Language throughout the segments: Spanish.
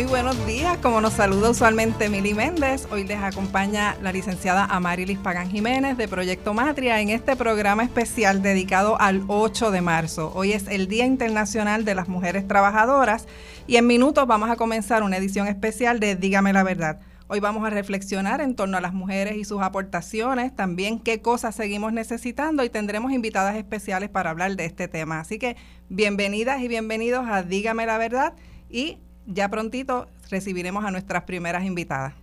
Muy buenos días, como nos saluda usualmente Mili Méndez, hoy les acompaña la licenciada Amarilis Pagán Jiménez de Proyecto Matria en este programa especial dedicado al 8 de marzo. Hoy es el Día Internacional de las Mujeres Trabajadoras y en minutos vamos a comenzar una edición especial de Dígame la Verdad. Hoy vamos a reflexionar en torno a las mujeres y sus aportaciones, también qué cosas seguimos necesitando y tendremos invitadas especiales para hablar de este tema. Así que bienvenidas y bienvenidos a Dígame la verdad y ya prontito recibiremos a nuestras primeras invitadas.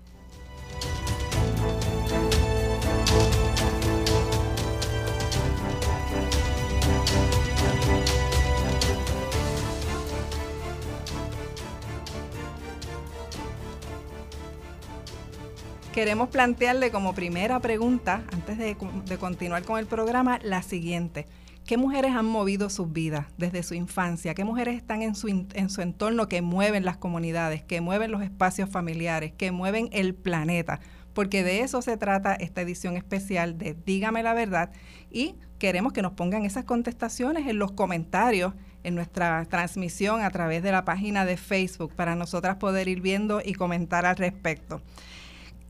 queremos plantearle como primera pregunta, antes de, continuar con el programa, la siguiente. ¿Qué mujeres han movido sus vidas desde su infancia? ¿Qué mujeres están en su, en su entorno que mueven las comunidades, que mueven los espacios familiares, que mueven el planeta? Porque de eso se trata esta edición especial de Dígame la verdad y queremos que nos pongan esas contestaciones en los comentarios en nuestra transmisión a través de la página de Facebook para nosotras poder ir viendo y comentar al respecto.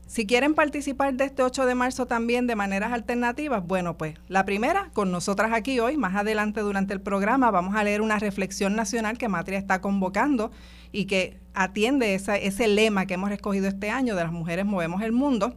Si quieren participar de este 8 de marzo también de maneras alternativas, bueno, pues la primera, con nosotras aquí hoy, más adelante durante el programa, vamos a leer una reflexión nacional que Matria está convocando y que atiende ese lema que hemos escogido este año de las mujeres movemos el mundo.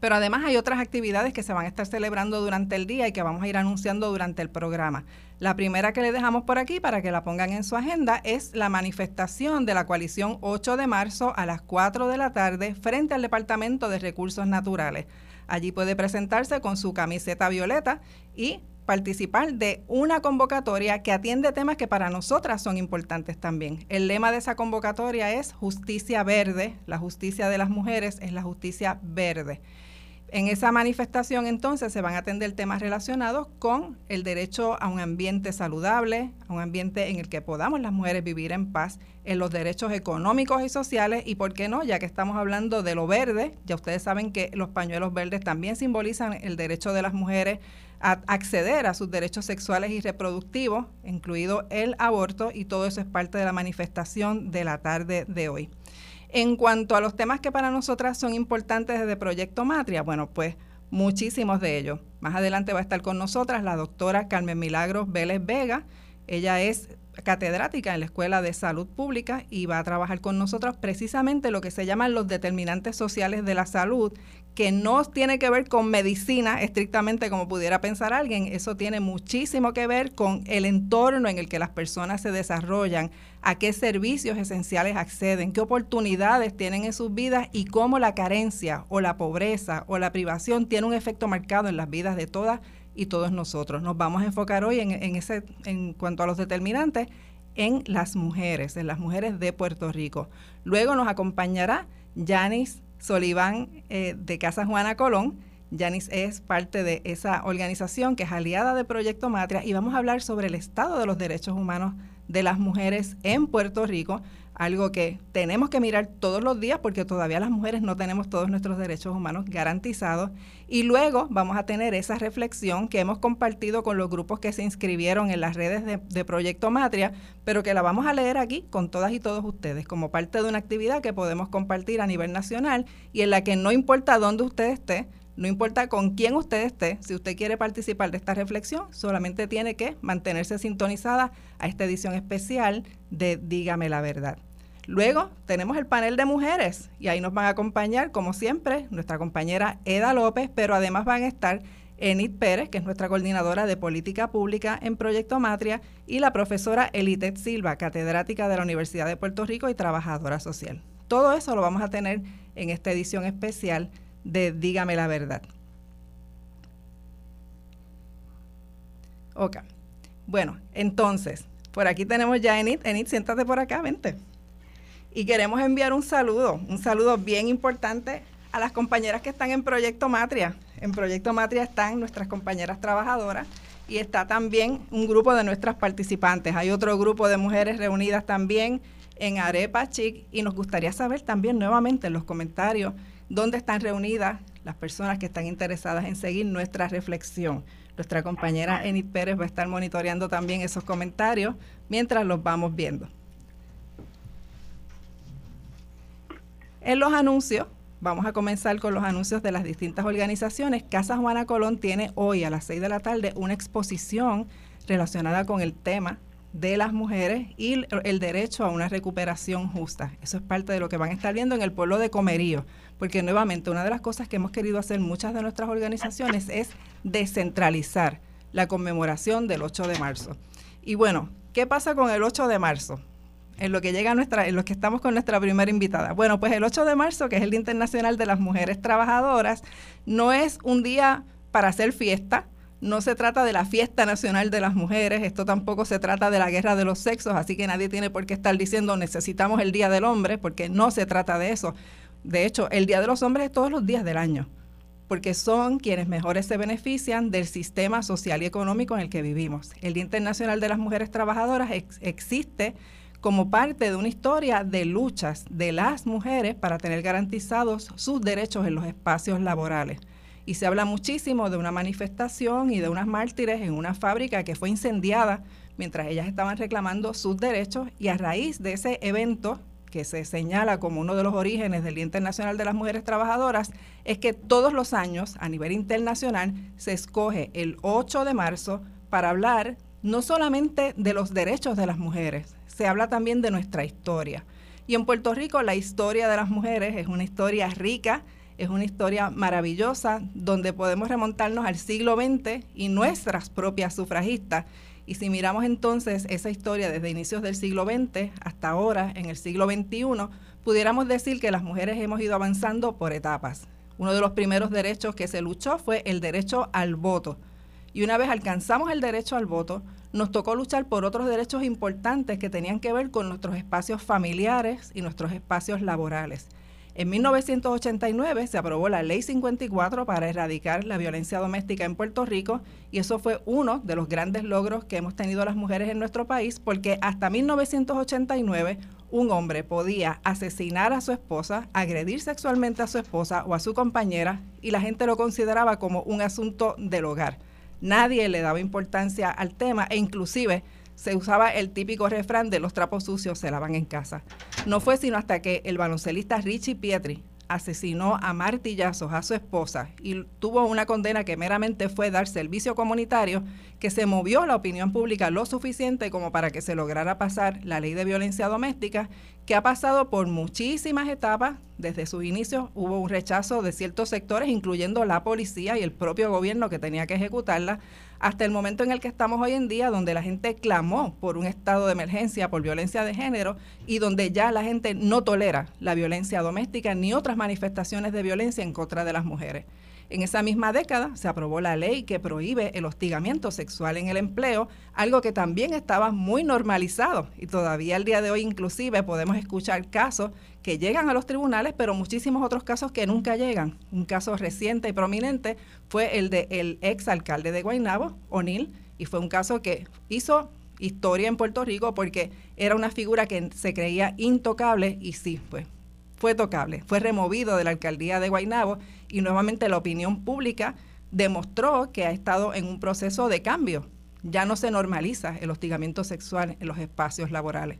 Pero además hay otras actividades que se van a estar celebrando durante el día y que vamos a ir anunciando durante el programa. La primera que le dejamos por aquí para que la pongan en su agenda es la manifestación de la coalición 8 de marzo a las 4 de la tarde frente al Departamento de Recursos Naturales. Allí puede presentarse con su camiseta violeta y participar de una convocatoria que atiende temas que para nosotras son importantes también. El lema de esa convocatoria es justicia verde, la justicia de las mujeres es la justicia verde. En esa manifestación entonces se van a atender temas relacionados con el derecho a un ambiente saludable, a un ambiente en el que podamos las mujeres vivir en paz, en los derechos económicos y sociales y, ¿por qué no? Ya que estamos hablando de lo verde, ya ustedes saben que los pañuelos verdes también simbolizan el derecho de las mujeres a acceder a sus derechos sexuales y reproductivos, incluido el aborto, y todo eso es parte de la manifestación de la tarde de hoy. En cuanto a los temas que para nosotras son importantes desde Proyecto Matria, bueno, pues muchísimos de ellos. Más adelante va a estar con nosotras la doctora Carmen Milagros Vélez Vega. Ella es catedrática en la Escuela de Salud Pública y va a trabajar con nosotros precisamente lo que se llaman los determinantes sociales de la salud, que no tiene que ver con medicina estrictamente como pudiera pensar alguien, eso tiene muchísimo que ver con el entorno en el que las personas se desarrollan, a qué servicios esenciales acceden, qué oportunidades tienen en sus vidas y cómo la carencia o la pobreza o la privación tiene un efecto marcado en las vidas de todas y todos nosotros. Nos vamos a enfocar hoy en, ese, en cuanto a los determinantes en las mujeres, en las mujeres de Puerto Rico. Luego nos acompañará Yanis Soliván eh, de Casa Juana Colón. Yanis es parte de esa organización que es aliada de Proyecto Matria y vamos a hablar sobre el estado de los derechos humanos de las mujeres en Puerto Rico algo que tenemos que mirar todos los días porque todavía las mujeres no tenemos todos nuestros derechos humanos garantizados. Y luego vamos a tener esa reflexión que hemos compartido con los grupos que se inscribieron en las redes de, Proyecto Matria, pero que la vamos a leer aquí con todas y todos ustedes como parte de una actividad que podemos compartir a nivel nacional y en la que no importa dónde usted esté, no importa con quién usted esté, si usted quiere participar de esta reflexión, solamente tiene que mantenerse sintonizada a esta edición especial de Dígame la verdad. Luego tenemos el panel de mujeres y ahí nos van a acompañar, como siempre, nuestra compañera Eda López, pero además van a estar Enid Pérez, que es nuestra coordinadora de política pública en Proyecto Matria, y la profesora Elitet Silva, catedrática de la Universidad de Puerto Rico y trabajadora social. Todo eso lo vamos a tener en esta edición especial de Dígame la verdad. Ok. Bueno, entonces, por aquí tenemos ya a Enid. Enid, siéntate por acá, vente. Y queremos enviar un saludo, un saludo bien importante a las compañeras que están en Proyecto Matria. En Proyecto Matria están nuestras compañeras trabajadoras y está también un grupo de nuestras participantes. Hay otro grupo de mujeres reunidas también en Arepa Chic y nos gustaría saber también nuevamente en los comentarios dónde están reunidas las personas que están interesadas en seguir nuestra reflexión. Nuestra compañera Enid Pérez va a estar monitoreando también esos comentarios mientras los vamos viendo. En los anuncios, vamos a comenzar con los anuncios de las distintas organizaciones. Casa Juana Colón tiene hoy a las 6 de la tarde una exposición relacionada con el tema de las mujeres y el derecho a una recuperación justa. Eso es parte de lo que van a estar viendo en el pueblo de Comerío, porque nuevamente una de las cosas que hemos querido hacer muchas de nuestras organizaciones es descentralizar la conmemoración del 8 de marzo. Y bueno, ¿qué pasa con el 8 de marzo? En lo que llega nuestra, en lo que estamos con nuestra primera invitada. Bueno, pues el 8 de marzo, que es el Día Internacional de las Mujeres Trabajadoras, no es un día para hacer fiesta, no se trata de la fiesta nacional de las mujeres, esto tampoco se trata de la guerra de los sexos, así que nadie tiene por qué estar diciendo necesitamos el Día del Hombre, porque no se trata de eso. De hecho, el Día de los Hombres es todos los días del año, porque son quienes mejores se benefician del sistema social y económico en el que vivimos. El Día Internacional de las Mujeres Trabajadoras existe como parte de una historia de luchas de las mujeres para tener garantizados sus derechos en los espacios laborales. Y se habla muchísimo de una manifestación y de unas mártires en una fábrica que fue incendiada mientras ellas estaban reclamando sus derechos y a raíz de ese evento que se señala como uno de los orígenes del Día Internacional de las Mujeres Trabajadoras, es que todos los años a nivel internacional se escoge el 8 de marzo para hablar no solamente de los derechos de las mujeres, se habla también de nuestra historia. Y en Puerto Rico la historia de las mujeres es una historia rica, es una historia maravillosa, donde podemos remontarnos al siglo XX y nuestras propias sufragistas. Y si miramos entonces esa historia desde inicios del siglo XX hasta ahora, en el siglo XXI, pudiéramos decir que las mujeres hemos ido avanzando por etapas. Uno de los primeros derechos que se luchó fue el derecho al voto. Y una vez alcanzamos el derecho al voto, nos tocó luchar por otros derechos importantes que tenían que ver con nuestros espacios familiares y nuestros espacios laborales. En 1989 se aprobó la Ley 54 para erradicar la violencia doméstica en Puerto Rico y eso fue uno de los grandes logros que hemos tenido las mujeres en nuestro país porque hasta 1989 un hombre podía asesinar a su esposa, agredir sexualmente a su esposa o a su compañera y la gente lo consideraba como un asunto del hogar nadie le daba importancia al tema e inclusive se usaba el típico refrán de los trapos sucios se lavan en casa. No fue sino hasta que el baloncelista Richie Pietri asesinó a martillazos a su esposa y tuvo una condena que meramente fue dar servicio comunitario, que se movió la opinión pública lo suficiente como para que se lograra pasar la ley de violencia doméstica, que ha pasado por muchísimas etapas. Desde sus inicios hubo un rechazo de ciertos sectores, incluyendo la policía y el propio gobierno que tenía que ejecutarla, hasta el momento en el que estamos hoy en día, donde la gente clamó por un estado de emergencia por violencia de género y donde ya la gente no tolera la violencia doméstica ni otras manifestaciones de violencia en contra de las mujeres. En esa misma década se aprobó la ley que prohíbe el hostigamiento sexual en el empleo, algo que también estaba muy normalizado y todavía al día de hoy inclusive podemos escuchar casos que llegan a los tribunales, pero muchísimos otros casos que nunca llegan. Un caso reciente y prominente fue el del el ex alcalde de Guaynabo, O'Neill, y fue un caso que hizo historia en Puerto Rico porque era una figura que se creía intocable y sí, pues fue tocable, fue removido de la alcaldía de Guaynabo y nuevamente la opinión pública demostró que ha estado en un proceso de cambio. Ya no se normaliza el hostigamiento sexual en los espacios laborales.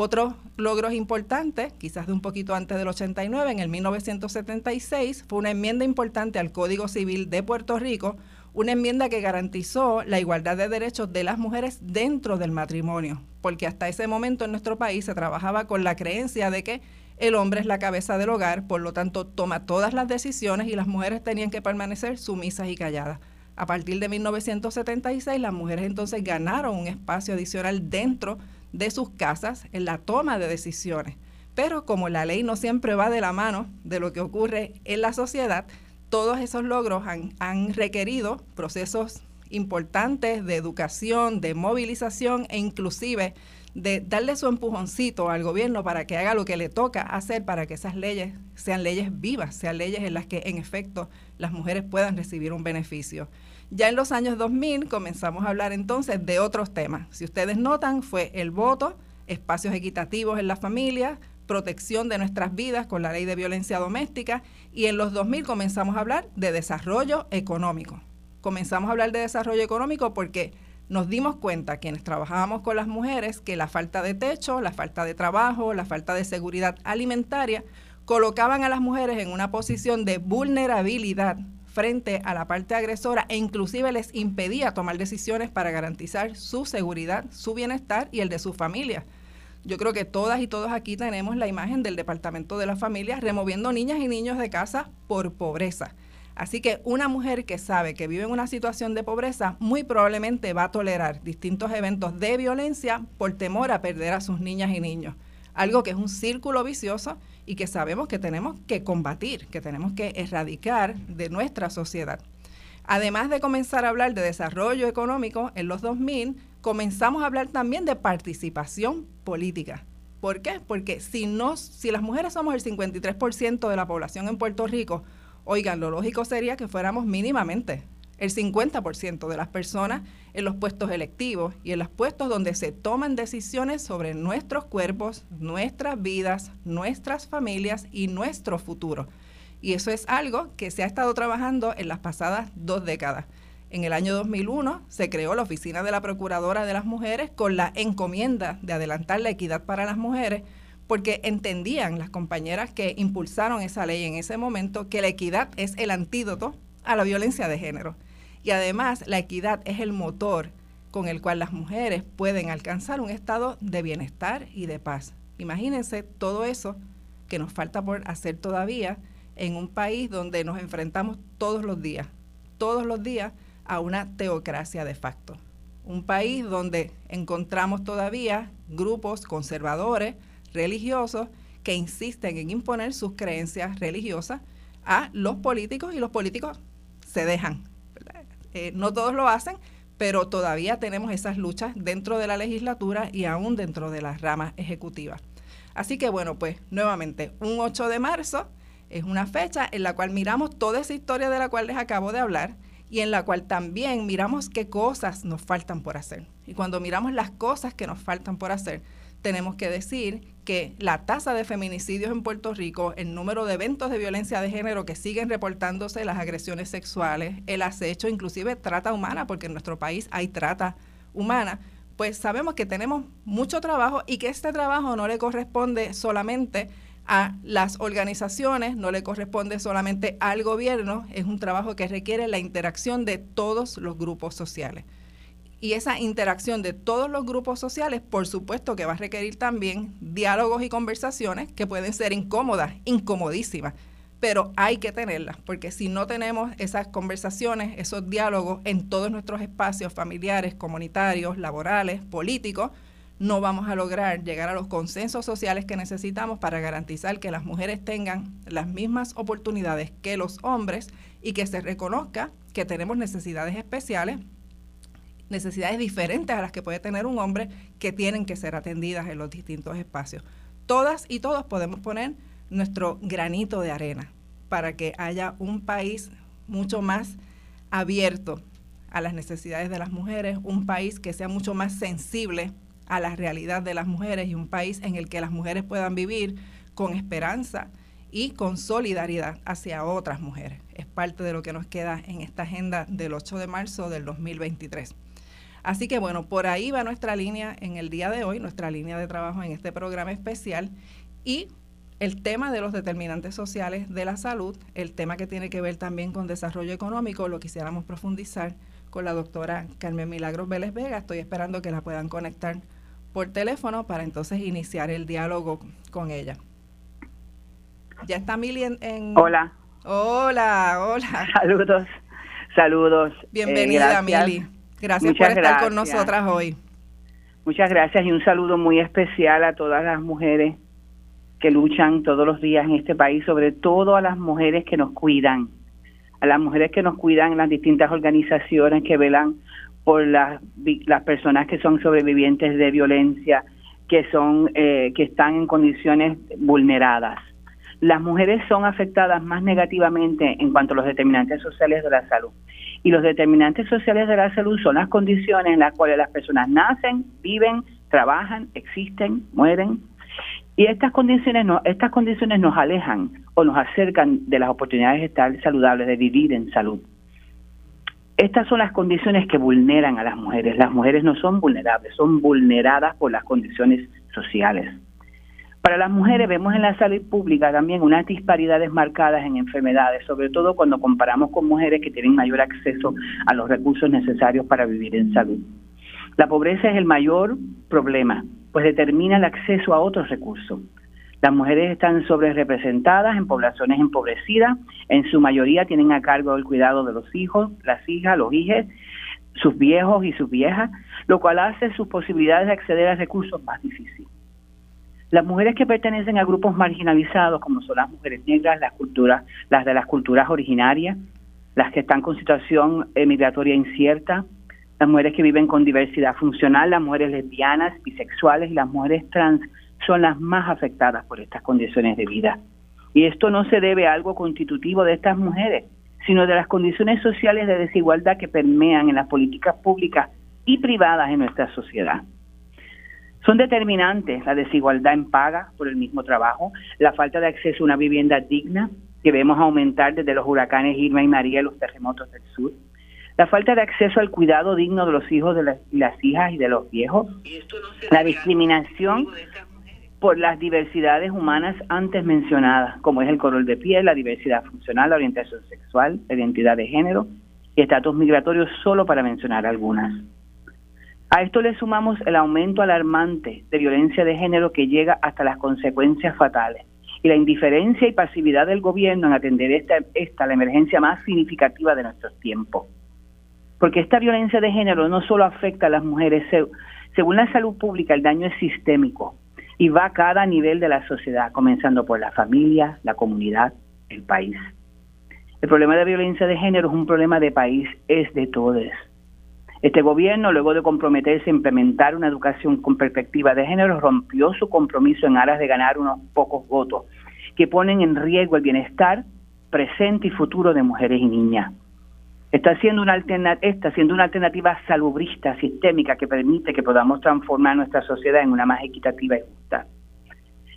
Otros logros importantes, quizás de un poquito antes del 89, en el 1976, fue una enmienda importante al Código Civil de Puerto Rico, una enmienda que garantizó la igualdad de derechos de las mujeres dentro del matrimonio, porque hasta ese momento en nuestro país se trabajaba con la creencia de que el hombre es la cabeza del hogar, por lo tanto toma todas las decisiones y las mujeres tenían que permanecer sumisas y calladas. A partir de 1976 las mujeres entonces ganaron un espacio adicional dentro de sus casas en la toma de decisiones. Pero como la ley no siempre va de la mano de lo que ocurre en la sociedad, todos esos logros han, han requerido procesos importantes de educación, de movilización e inclusive de darle su empujoncito al gobierno para que haga lo que le toca hacer para que esas leyes sean leyes vivas, sean leyes en las que en efecto las mujeres puedan recibir un beneficio. Ya en los años 2000 comenzamos a hablar entonces de otros temas. Si ustedes notan, fue el voto, espacios equitativos en la familia, protección de nuestras vidas con la ley de violencia doméstica y en los 2000 comenzamos a hablar de desarrollo económico. Comenzamos a hablar de desarrollo económico porque nos dimos cuenta, quienes trabajábamos con las mujeres, que la falta de techo, la falta de trabajo, la falta de seguridad alimentaria colocaban a las mujeres en una posición de vulnerabilidad frente a la parte agresora e inclusive les impedía tomar decisiones para garantizar su seguridad, su bienestar y el de su familia. Yo creo que todas y todos aquí tenemos la imagen del Departamento de la Familia removiendo niñas y niños de casa por pobreza. Así que una mujer que sabe que vive en una situación de pobreza muy probablemente va a tolerar distintos eventos de violencia por temor a perder a sus niñas y niños. Algo que es un círculo vicioso y que sabemos que tenemos que combatir, que tenemos que erradicar de nuestra sociedad. Además de comenzar a hablar de desarrollo económico en los 2000, comenzamos a hablar también de participación política. ¿Por qué? Porque si, no, si las mujeres somos el 53% de la población en Puerto Rico, oigan, lo lógico sería que fuéramos mínimamente el 50% de las personas en los puestos electivos y en los puestos donde se toman decisiones sobre nuestros cuerpos, nuestras vidas, nuestras familias y nuestro futuro. Y eso es algo que se ha estado trabajando en las pasadas dos décadas. En el año 2001 se creó la Oficina de la Procuradora de las Mujeres con la encomienda de adelantar la equidad para las mujeres, porque entendían las compañeras que impulsaron esa ley en ese momento que la equidad es el antídoto a la violencia de género. Y además la equidad es el motor con el cual las mujeres pueden alcanzar un estado de bienestar y de paz. Imagínense todo eso que nos falta por hacer todavía en un país donde nos enfrentamos todos los días, todos los días a una teocracia de facto. Un país donde encontramos todavía grupos conservadores, religiosos, que insisten en imponer sus creencias religiosas a los políticos y los políticos se dejan. Eh, no todos lo hacen, pero todavía tenemos esas luchas dentro de la legislatura y aún dentro de las ramas ejecutivas. Así que bueno, pues nuevamente, un 8 de marzo es una fecha en la cual miramos toda esa historia de la cual les acabo de hablar y en la cual también miramos qué cosas nos faltan por hacer. Y cuando miramos las cosas que nos faltan por hacer, tenemos que decir que la tasa de feminicidios en Puerto Rico, el número de eventos de violencia de género que siguen reportándose, las agresiones sexuales, el acecho, inclusive trata humana, porque en nuestro país hay trata humana, pues sabemos que tenemos mucho trabajo y que este trabajo no le corresponde solamente a las organizaciones, no le corresponde solamente al gobierno, es un trabajo que requiere la interacción de todos los grupos sociales. Y esa interacción de todos los grupos sociales, por supuesto que va a requerir también diálogos y conversaciones que pueden ser incómodas, incomodísimas, pero hay que tenerlas, porque si no tenemos esas conversaciones, esos diálogos en todos nuestros espacios familiares, comunitarios, laborales, políticos, no vamos a lograr llegar a los consensos sociales que necesitamos para garantizar que las mujeres tengan las mismas oportunidades que los hombres y que se reconozca que tenemos necesidades especiales, necesidades diferentes a las que puede tener un hombre que tienen que ser atendidas en los distintos espacios. Todas y todos podemos poner nuestro granito de arena para que haya un país mucho más abierto a las necesidades de las mujeres, un país que sea mucho más sensible a la realidad de las mujeres y un país en el que las mujeres puedan vivir con esperanza y con solidaridad hacia otras mujeres. Es parte de lo que nos queda en esta agenda del 8 de marzo del 2023. Así que bueno, por ahí va nuestra línea en el día de hoy, nuestra línea de trabajo en este programa especial y el tema de los determinantes sociales de la salud, el tema que tiene que ver también con desarrollo económico, lo quisiéramos profundizar con la doctora Carmen Milagros Vélez Vega. Estoy esperando que la puedan conectar por teléfono para entonces iniciar el diálogo con ella. Ya está Mili en... Hola. Hola, hola. Saludos, saludos. Eh, Bienvenida, Mili. Gracias por estar con nosotras hoy. Muchas gracias y un saludo muy especial a todas las mujeres que luchan todos los días en este país, sobre todo a las mujeres que nos cuidan, a las mujeres que nos cuidan en las distintas organizaciones que velan por las, las personas que son sobrevivientes de violencia, que son eh, que están en condiciones vulneradas. Las mujeres son afectadas más negativamente en cuanto a los determinantes sociales de la salud. Y los determinantes sociales de la salud son las condiciones en las cuales las personas nacen, viven, trabajan, existen, mueren. Y estas condiciones, no, estas condiciones nos alejan o nos acercan de las oportunidades de estar saludables, de vivir en salud. Estas son las condiciones que vulneran a las mujeres. Las mujeres no son vulnerables, son vulneradas por las condiciones sociales. Para las mujeres vemos en la salud pública también unas disparidades marcadas en enfermedades, sobre todo cuando comparamos con mujeres que tienen mayor acceso a los recursos necesarios para vivir en salud. La pobreza es el mayor problema, pues determina el acceso a otros recursos. Las mujeres están sobre representadas en poblaciones empobrecidas, en su mayoría tienen a cargo el cuidado de los hijos, las hijas, los hijos, sus viejos y sus viejas, lo cual hace sus posibilidades de acceder a recursos más difíciles. Las mujeres que pertenecen a grupos marginalizados, como son las mujeres negras, las culturas, las de las culturas originarias, las que están con situación migratoria incierta, las mujeres que viven con diversidad funcional, las mujeres lesbianas, bisexuales y las mujeres trans son las más afectadas por estas condiciones de vida. Y esto no se debe a algo constitutivo de estas mujeres, sino de las condiciones sociales de desigualdad que permean en las políticas públicas y privadas en nuestra sociedad. Son determinantes la desigualdad en paga por el mismo trabajo, la falta de acceso a una vivienda digna, que vemos aumentar desde los huracanes Irma y María y los terremotos del sur, la falta de acceso al cuidado digno de los hijos de las, hijas y de los viejos, la discriminación por las diversidades humanas antes mencionadas, como es el color de piel, la diversidad funcional, la orientación sexual, la identidad de género y estatus migratorio, solo para mencionar algunas. A esto le sumamos el aumento alarmante de violencia de género que llega hasta las consecuencias fatales y la indiferencia y pasividad del gobierno en atender esta, esta la emergencia más significativa de nuestros tiempos. Porque esta violencia de género no solo afecta a las mujeres, según la salud pública el daño es sistémico, y va a cada nivel de la sociedad, comenzando por la familia, la comunidad, el país. El problema de violencia de género es un problema de país, es de todos. Este gobierno, luego de comprometerse a implementar una educación con perspectiva de género, rompió su compromiso en aras de ganar unos pocos votos que ponen en riesgo el bienestar presente y futuro de mujeres y niñas. Está siendo una está siendo una alternativa salubrista, sistémica, que permite que podamos transformar nuestra sociedad en una más equitativa y justa.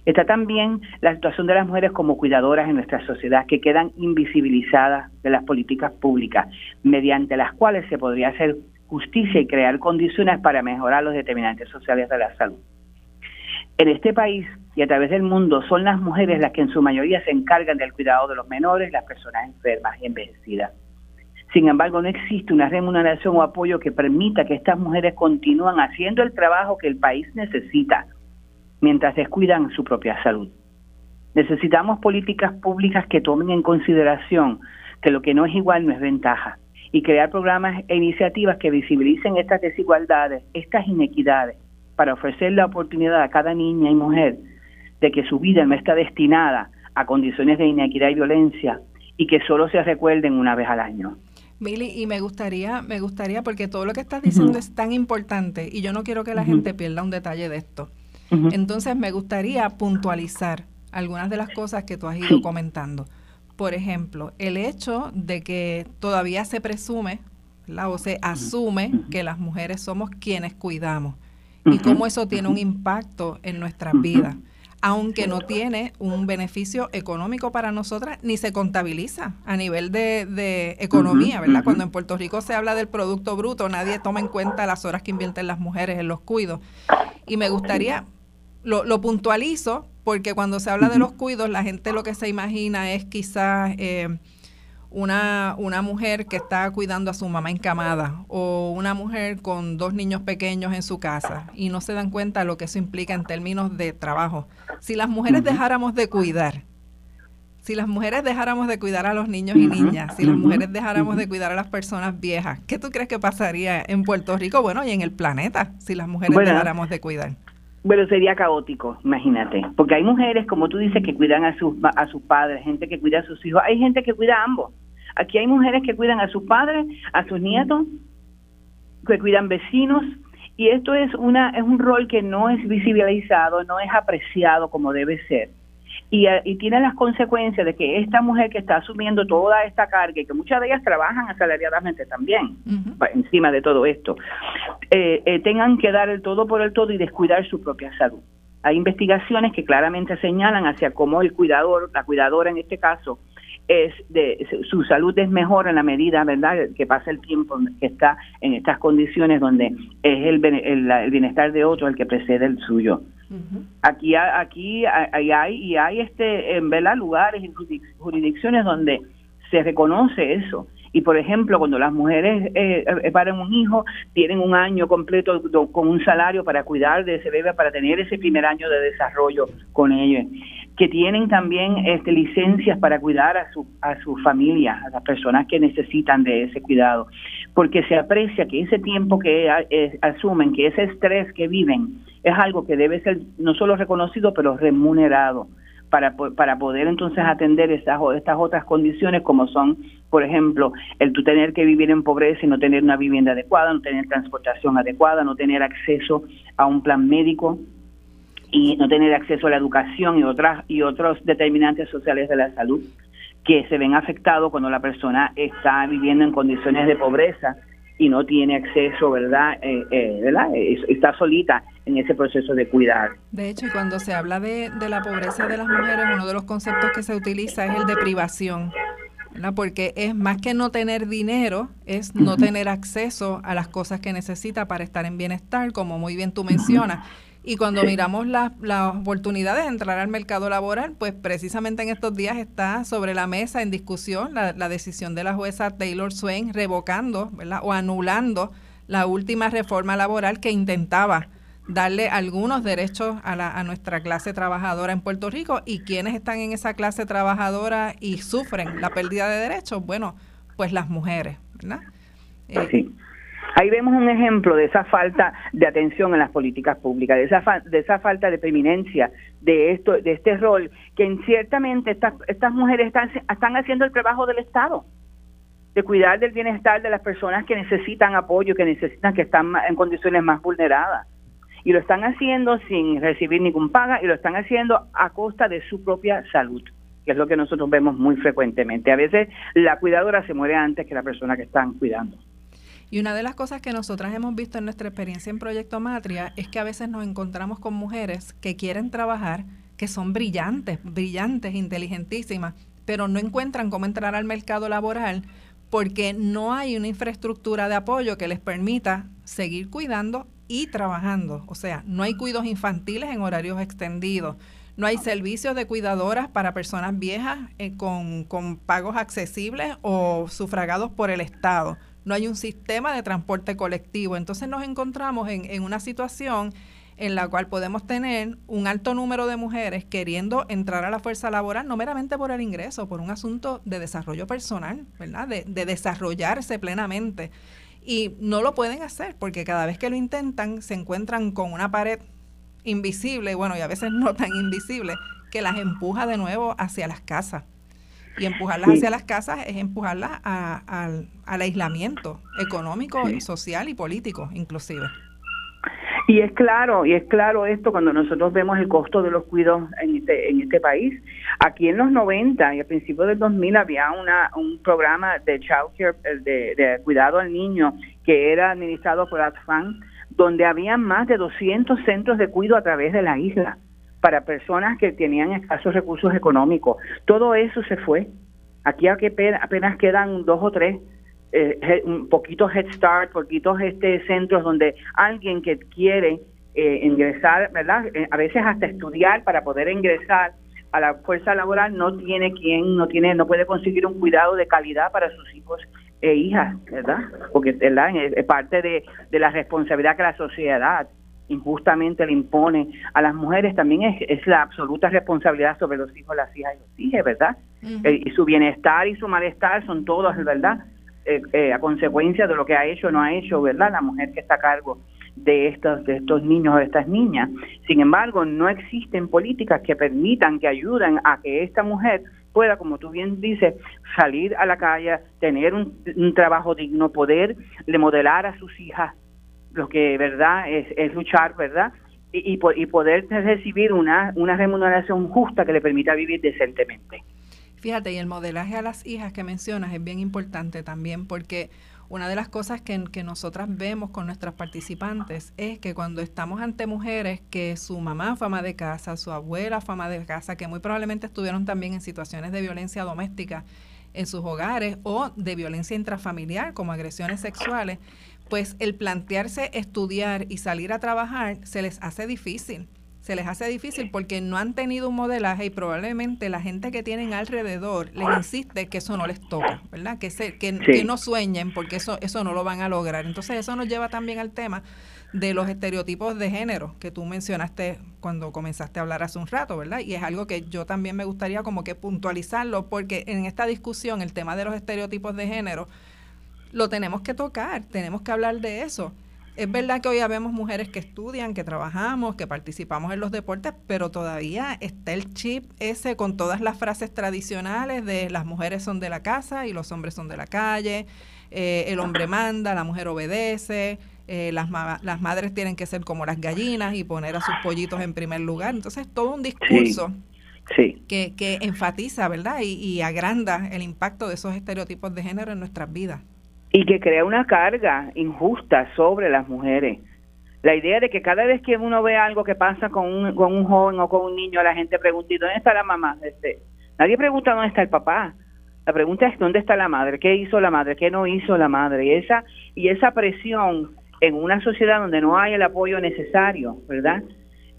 Está también la situación de las mujeres como cuidadoras en nuestra sociedad, que quedan invisibilizadas de las políticas públicas, mediante las cuales se podría hacer justicia y crear condiciones para mejorar los determinantes sociales de la salud. En este país y a través del mundo son las mujeres las que en su mayoría se encargan del cuidado de los menores, las personas enfermas y envejecidas. Sin embargo, no existe una remuneración o apoyo que permita que estas mujeres continúen haciendo el trabajo que el país necesita mientras descuidan su propia salud. Necesitamos políticas públicas que tomen en consideración que lo que no es igual no es ventaja y crear programas e iniciativas que visibilicen estas desigualdades, estas inequidades, para ofrecer la oportunidad a cada niña y mujer de que su vida no está destinada a condiciones de inequidad y violencia y que solo se recuerden una vez al año. Mili, y me gustaría, me gustaría, porque todo lo que estás diciendo es tan importante y yo no quiero que la gente pierda un detalle de esto. Entonces me gustaría puntualizar algunas de las cosas que tú has ido comentando. Por ejemplo, el hecho de que todavía se presume o se asume que las mujeres somos quienes cuidamos y cómo eso tiene un impacto en nuestras vidas aunque no tiene un beneficio económico para nosotras, ni se contabiliza a nivel de, economía, ¿verdad? Cuando en Puerto Rico se habla del Producto Bruto, nadie toma en cuenta las horas que invierten las mujeres en los cuidos. Y me gustaría, lo, lo puntualizo, porque cuando se habla de los cuidos, la gente lo que se imagina es quizás... Eh, una, una mujer que está cuidando a su mamá encamada o una mujer con dos niños pequeños en su casa y no se dan cuenta de lo que eso implica en términos de trabajo. Si las mujeres dejáramos de cuidar, si las mujeres dejáramos de cuidar a los niños y niñas, si las mujeres dejáramos de cuidar a las personas viejas, ¿qué tú crees que pasaría en Puerto Rico, bueno, y en el planeta, si las mujeres dejáramos de cuidar? Bueno, sería caótico, imagínate, porque hay mujeres, como tú dices, que cuidan a sus, a sus padres, gente que cuida a sus hijos, hay gente que cuida a ambos. Aquí hay mujeres que cuidan a sus padres, a sus nietos, que cuidan vecinos, Y esto es, una, es un rol que no es visibilizado, no es apreciado como debe ser. Y, y, tiene las consecuencias de que esta mujer que está asumiendo toda esta carga y que muchas de ellas trabajan asalariadamente también, encima de todo esto, eh, eh, tengan que dar el todo por el todo y descuidar su propia salud. Hay investigaciones que claramente señalan hacia cómo el cuidador, la cuidadora en este caso, es de su salud es mejor en la medida, ¿verdad?, que pasa el tiempo que está en estas condiciones donde es el, el, bienestar de otro el que precede el suyo. Aquí aquí hay, hay y hay este en ¿verdad? lugares y jurisdicciones donde se reconoce eso y por ejemplo, cuando las mujeres eh, eh, paren un hijo, tienen un año completo con un salario para cuidar de ese bebé, para tener ese primer año de desarrollo con ellos que tienen también este, licencias para cuidar a su, a su familia, a las personas que necesitan de ese cuidado, porque se aprecia que ese tiempo que asumen, que ese estrés que viven, es algo que debe ser no solo reconocido, pero remunerado para, para poder entonces atender estas, estas otras condiciones como son, por ejemplo, el tú tener que vivir en pobreza y no tener una vivienda adecuada, no tener transportación adecuada, no tener acceso a un plan médico y no tener acceso a la educación y otras y otros determinantes sociales de la salud que se ven afectados cuando la persona está viviendo en condiciones de pobreza y no tiene acceso, ¿verdad? Eh, eh, ¿verdad? Está solita en ese proceso de cuidar. De hecho, cuando se habla de, de la pobreza de las mujeres, uno de los conceptos que se utiliza es el de privación. ¿verdad? Porque es más que no tener dinero, es no tener acceso a las cosas que necesita para estar en bienestar, como muy bien tú mencionas. Y cuando miramos las oportunidades de entrar al mercado laboral, pues precisamente en estos días está sobre la mesa en discusión la, decisión de la jueza Taylor Swain revocando ¿verdad? o anulando la última reforma laboral que intentaba darle algunos derechos a, la, a nuestra clase trabajadora en Puerto Rico y quienes están en esa clase trabajadora y sufren la pérdida de derechos, bueno, pues las mujeres, ¿verdad? sí. Ahí vemos un ejemplo de esa falta de atención en las políticas públicas, de esa, de esa falta de preeminencia de esto, de este rol, que ciertamente estas, estas mujeres están, están haciendo el trabajo del Estado, de cuidar del bienestar de las personas que necesitan apoyo, que necesitan, que están en condiciones más vulneradas. Y lo están haciendo sin recibir ningún paga y lo están haciendo a costa de su propia salud que es lo que nosotros vemos muy frecuentemente. A veces la cuidadora se muere antes que la persona que están cuidando. Y una de las cosas que nosotras hemos visto en nuestra experiencia en Proyecto Matria es que a veces nos encontramos con mujeres que quieren trabajar, que son brillantes, brillantes, inteligentísimas, pero no encuentran cómo entrar al mercado laboral porque no hay una infraestructura de apoyo que les permita seguir cuidando y trabajando. O sea, no hay cuidos infantiles en horarios extendidos. No hay servicios de cuidadoras para personas viejas eh, con, con pagos accesibles o sufragados por el Estado no hay un sistema de transporte colectivo. Entonces nos encontramos en, en una situación en la cual podemos tener un alto número de mujeres queriendo entrar a la fuerza laboral, no meramente por el ingreso, por un asunto de desarrollo personal, ¿verdad? De, de, desarrollarse plenamente. Y no lo pueden hacer porque cada vez que lo intentan se encuentran con una pared invisible, bueno, y a veces no tan invisible, que las empuja de nuevo hacia las casas. Y empujarlas hacia las casas es empujarlas al aislamiento económico, social y político, inclusive. Y es claro, y es claro esto cuando nosotros vemos el costo de los cuidados en este, en este país. Aquí en los 90 y al principio del 2000 había una, un programa de child care, eh, de, de cuidado al niño, que era administrado por ATFAN, donde había más de 200 centros de cuidado a través de la isla para personas que tenían escasos recursos económicos. Todo eso se fue. Aquí apenas quedan dos o tres eh, poquitos Head Start, poquitos este centros donde alguien que quiere eh, ingresar, ¿verdad? Eh, a veces hasta estudiar para poder ingresar a la fuerza laboral no tiene quien, no tiene, no puede conseguir un cuidado de calidad para sus hijos e hijas, ¿verdad? Porque ¿verdad? es parte de, de la responsabilidad que la sociedad injustamente le impone a las mujeres también es, es la absoluta responsabilidad sobre los hijos, las hijas y los hijos, ¿verdad? Eh, y su bienestar y su malestar son todos, ¿verdad? Eh, eh, a consecuencia de lo que ha hecho o no ha hecho, ¿verdad? La mujer que está a cargo de estos, de estos niños o de estas niñas. Sin embargo, no existen políticas que permitan, que ayuden a que esta mujer pueda, como tú bien dices, salir a la calle, tener un, un trabajo digno, poder modelar a sus hijas lo que, ¿verdad?, es, luchar, ¿verdad? Y, y, poder recibir una, una remuneración justa que le permita vivir decentemente. Fíjate, y el modelaje a las hijas que mencionas es bien importante también porque una de las cosas que, que, nosotras vemos con nuestras participantes es que cuando estamos ante mujeres que su mamá fue ama de casa, su abuela fue ama de casa, que muy probablemente estuvieron también en situaciones de violencia doméstica en sus hogares o de violencia intrafamiliar como agresiones sexuales, pues el plantearse estudiar y salir a trabajar se les hace difícil se les hace difícil porque no han tenido un modelaje y probablemente la gente que tienen alrededor les insiste que eso no les toca, ¿verdad? Que, se, que, no sueñen porque eso, eso no lo van a lograr. Entonces eso nos lleva también al tema de los estereotipos de género que tú mencionaste cuando comenzaste a hablar hace un rato, ¿verdad? Y es algo que yo también me gustaría como que puntualizarlo porque en esta discusión el tema de los estereotipos de género lo tenemos que tocar, tenemos que hablar de eso es verdad que hoy vemos mujeres que estudian, que trabajamos, que participamos en los deportes, pero todavía está el chip ese con todas las frases tradicionales de las mujeres son de la casa y los hombres son de la calle, eh, el hombre manda, la mujer obedece, eh, las, las madres tienen que ser como las gallinas y poner a sus pollitos en primer lugar. Entonces, todo un discurso Que, que enfatiza, ¿verdad? Y, y agranda el impacto de esos estereotipos de género en nuestras vidas y que crea una carga injusta sobre las mujeres. La idea de que cada vez que uno ve algo que pasa con un, con un joven o con un niño, la gente pregunta, dónde está la mamá? Este, nadie pregunta dónde está el papá. La pregunta es dónde está la madre, qué hizo la madre, qué no hizo la madre. Y esa, y esa presión en una sociedad donde no hay el apoyo necesario, ¿verdad?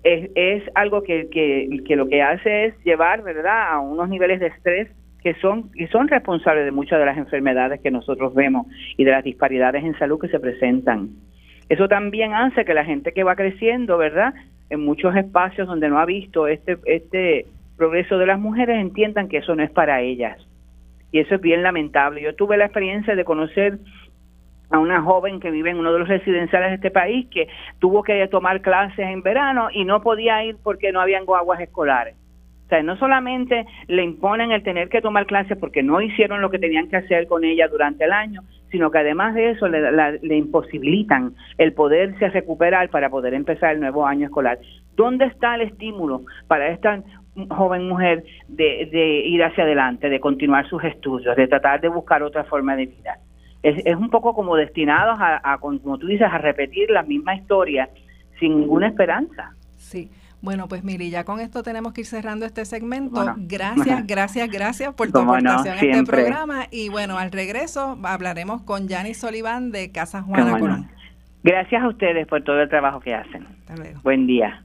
Es, es algo que, que, que lo que hace es llevar, ¿verdad?, a unos niveles de estrés que son, que son responsables de muchas de las enfermedades que nosotros vemos y de las disparidades en salud que se presentan. Eso también hace que la gente que va creciendo, ¿verdad? En muchos espacios donde no ha visto este, este progreso de las mujeres entiendan que eso no es para ellas. Y eso es bien lamentable. Yo tuve la experiencia de conocer a una joven que vive en uno de los residenciales de este país que tuvo que tomar clases en verano y no podía ir porque no habían guaguas escolares sea, no solamente le imponen el tener que tomar clases porque no hicieron lo que tenían que hacer con ella durante el año, sino que además de eso le, imposibilitan el poderse recuperar para poder empezar el nuevo año escolar. ¿Dónde está el estímulo para esta joven mujer de, ir hacia adelante, de continuar sus estudios, de tratar de buscar otra forma de vida? Es, un poco como destinados a, como tú dices, a repetir la misma historia sin ninguna esperanza. Sí. Bueno, pues Miri, ya con esto tenemos que ir cerrando este segmento. gracias, gracias, gracias por tu aportación a este programa. Y bueno, al regreso hablaremos con Yanis Sullivan de Casa Juana Colón. Gracias a ustedes por todo el trabajo que hacen. Hasta luego. Buen día.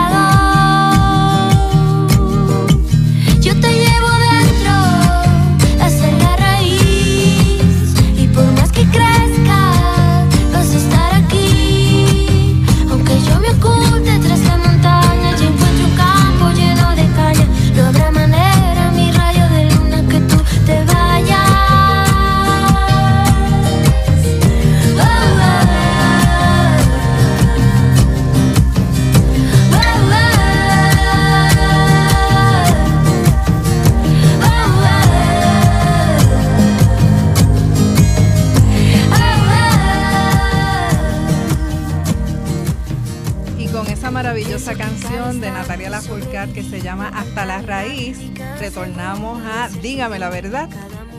Que se llama Hasta la raíz, retornamos a Dígame la verdad.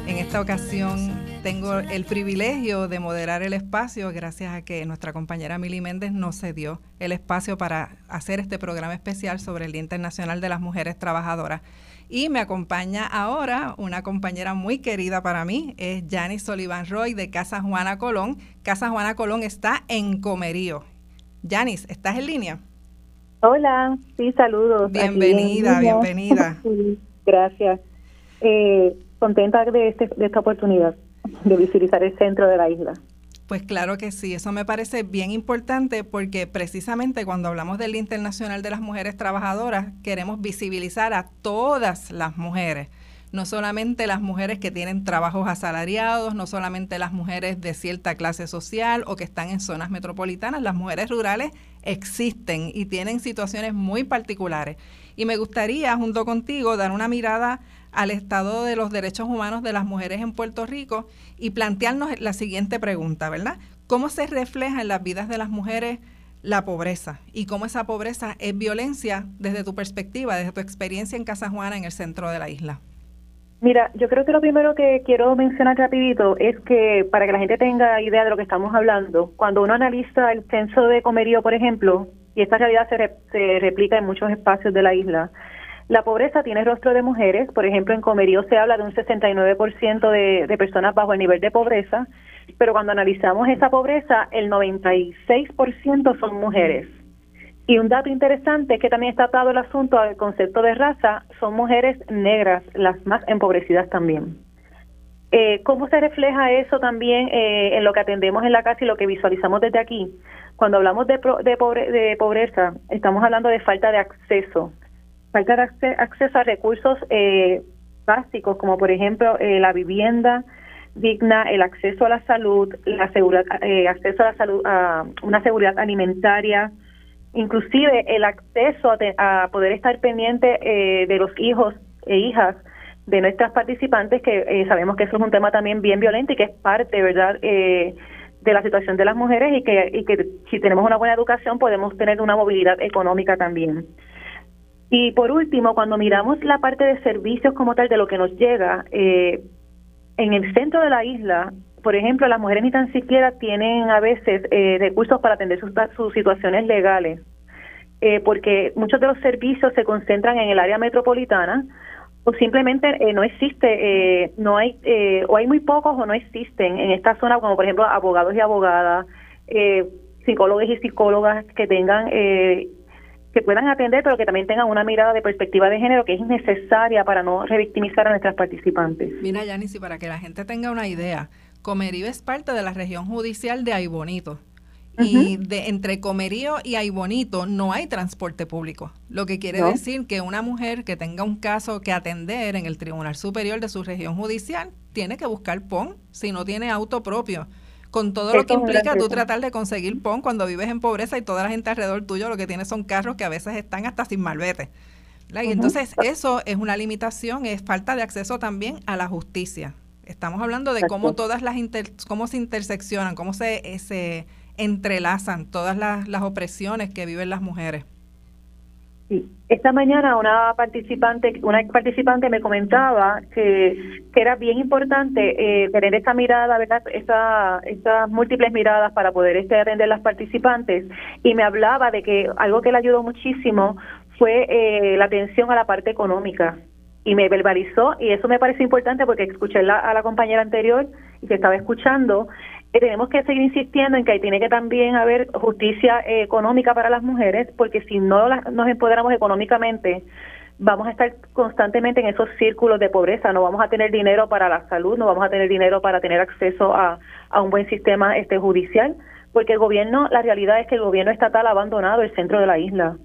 En esta ocasión tengo el privilegio de moderar el espacio gracias a que nuestra compañera Mili Méndez nos cedió el espacio para hacer este programa especial sobre el Día Internacional de las Mujeres Trabajadoras. Y me acompaña ahora una compañera muy querida para mí, es Janice Sullivan Roy de Casa Juana Colón. Casa Juana Colón está en Comerío. Janice, ¿estás en línea? Hola, sí, saludos. Bienvenida, bienvenida. gracias. Eh, contenta de, este, de esta oportunidad de visibilizar el centro de la isla. Pues claro que sí, eso me parece bien importante porque precisamente cuando hablamos del Internacional de las Mujeres Trabajadoras queremos visibilizar a todas las mujeres, no solamente las mujeres que tienen trabajos asalariados, no solamente las mujeres de cierta clase social o que están en zonas metropolitanas, las mujeres rurales existen y tienen situaciones muy particulares. Y me gustaría, junto contigo, dar una mirada al estado de los derechos humanos de las mujeres en Puerto Rico y plantearnos la siguiente pregunta, ¿verdad? ¿Cómo se refleja en las vidas de las mujeres la pobreza y cómo esa pobreza es violencia desde tu perspectiva, desde tu experiencia en Casa Juana, en el centro de la isla? Mira, yo creo que lo primero que quiero mencionar rapidito es que para que la gente tenga idea de lo que estamos hablando, cuando uno analiza el censo de comerío, por ejemplo, y esta realidad se, se replica en muchos espacios de la isla, la pobreza tiene rostro de mujeres, por ejemplo, en Comerío se habla de un 69% de, de personas bajo el nivel de pobreza, pero cuando analizamos esa pobreza, el 96% son mujeres. Y un dato interesante es que también está atado el asunto al concepto de raza, son mujeres negras, las más empobrecidas también. Eh, ¿Cómo se refleja eso también eh, en lo que atendemos en la casa y lo que visualizamos desde aquí? Cuando hablamos de, de, de pobreza, estamos hablando de falta de acceso falta de acceso a recursos eh, básicos, como por ejemplo eh, la vivienda digna, el acceso a la salud, la seguridad, eh, acceso a la salud, a una seguridad alimentaria, inclusive el acceso a, poder estar pendiente de los hijos e hijas de nuestras participantes, que sabemos que eso es un tema también bien violento y que es parte, ¿verdad?, de la situación de las mujeres y que, y que si tenemos una buena educación podemos tener una movilidad económica también. Y por último, cuando miramos la parte de servicios como tal de lo que nos llega, eh, en el centro de la isla, por ejemplo, las mujeres ni tan siquiera tienen a veces eh, recursos para atender sus, sus situaciones legales, eh, porque muchos de los servicios se concentran en el área metropolitana o simplemente no existe, no hay, o hay muy pocos o no existen en esta zona, como por ejemplo abogados y abogadas, psicólogos y psicólogas que tengan que puedan atender, pero que también tengan una mirada de perspectiva de género que es necesaria para no revictimizar a nuestras participantes. Mira, Yanis, y para que la gente tenga una idea, Comerío es parte de la región judicial de Aybonito. Y de entre Comerío y Aybonito no hay transporte público, lo que quiere decir que una mujer que tenga un caso que atender en el Tribunal Superior de su región judicial tiene que buscar PON si no tiene auto propio con todo lo que implica tú tratar de conseguir PON cuando vives en pobreza y toda la gente alrededor tuyo lo que tiene son carros que a veces están hasta sin malvete. Y entonces eso es una limitación, es falta de acceso también a la justicia. Estamos hablando de cómo todas las cómo se interseccionan, cómo se, eh, se entrelazan todas las, las opresiones que viven las mujeres. Esta mañana una participante, una participante me comentaba que, era bien importante eh, tener esta mirada, ¿verdad? estas múltiples miradas para poder este, atender las participantes y me hablaba de que algo que le ayudó muchísimo fue eh, la atención a la parte económica y me verbalizó y eso me parece importante porque escuché a la compañera anterior y que estaba escuchando tenemos que seguir insistiendo en que tiene que también haber justicia eh, económica para las mujeres, porque si no nos empoderamos económicamente, vamos a estar constantemente en esos círculos de pobreza, no vamos a tener dinero para la salud, no vamos a tener dinero para tener acceso a, a un buen sistema este judicial, porque el gobierno, la realidad es que el gobierno estatal ha abandonado el centro de la isla.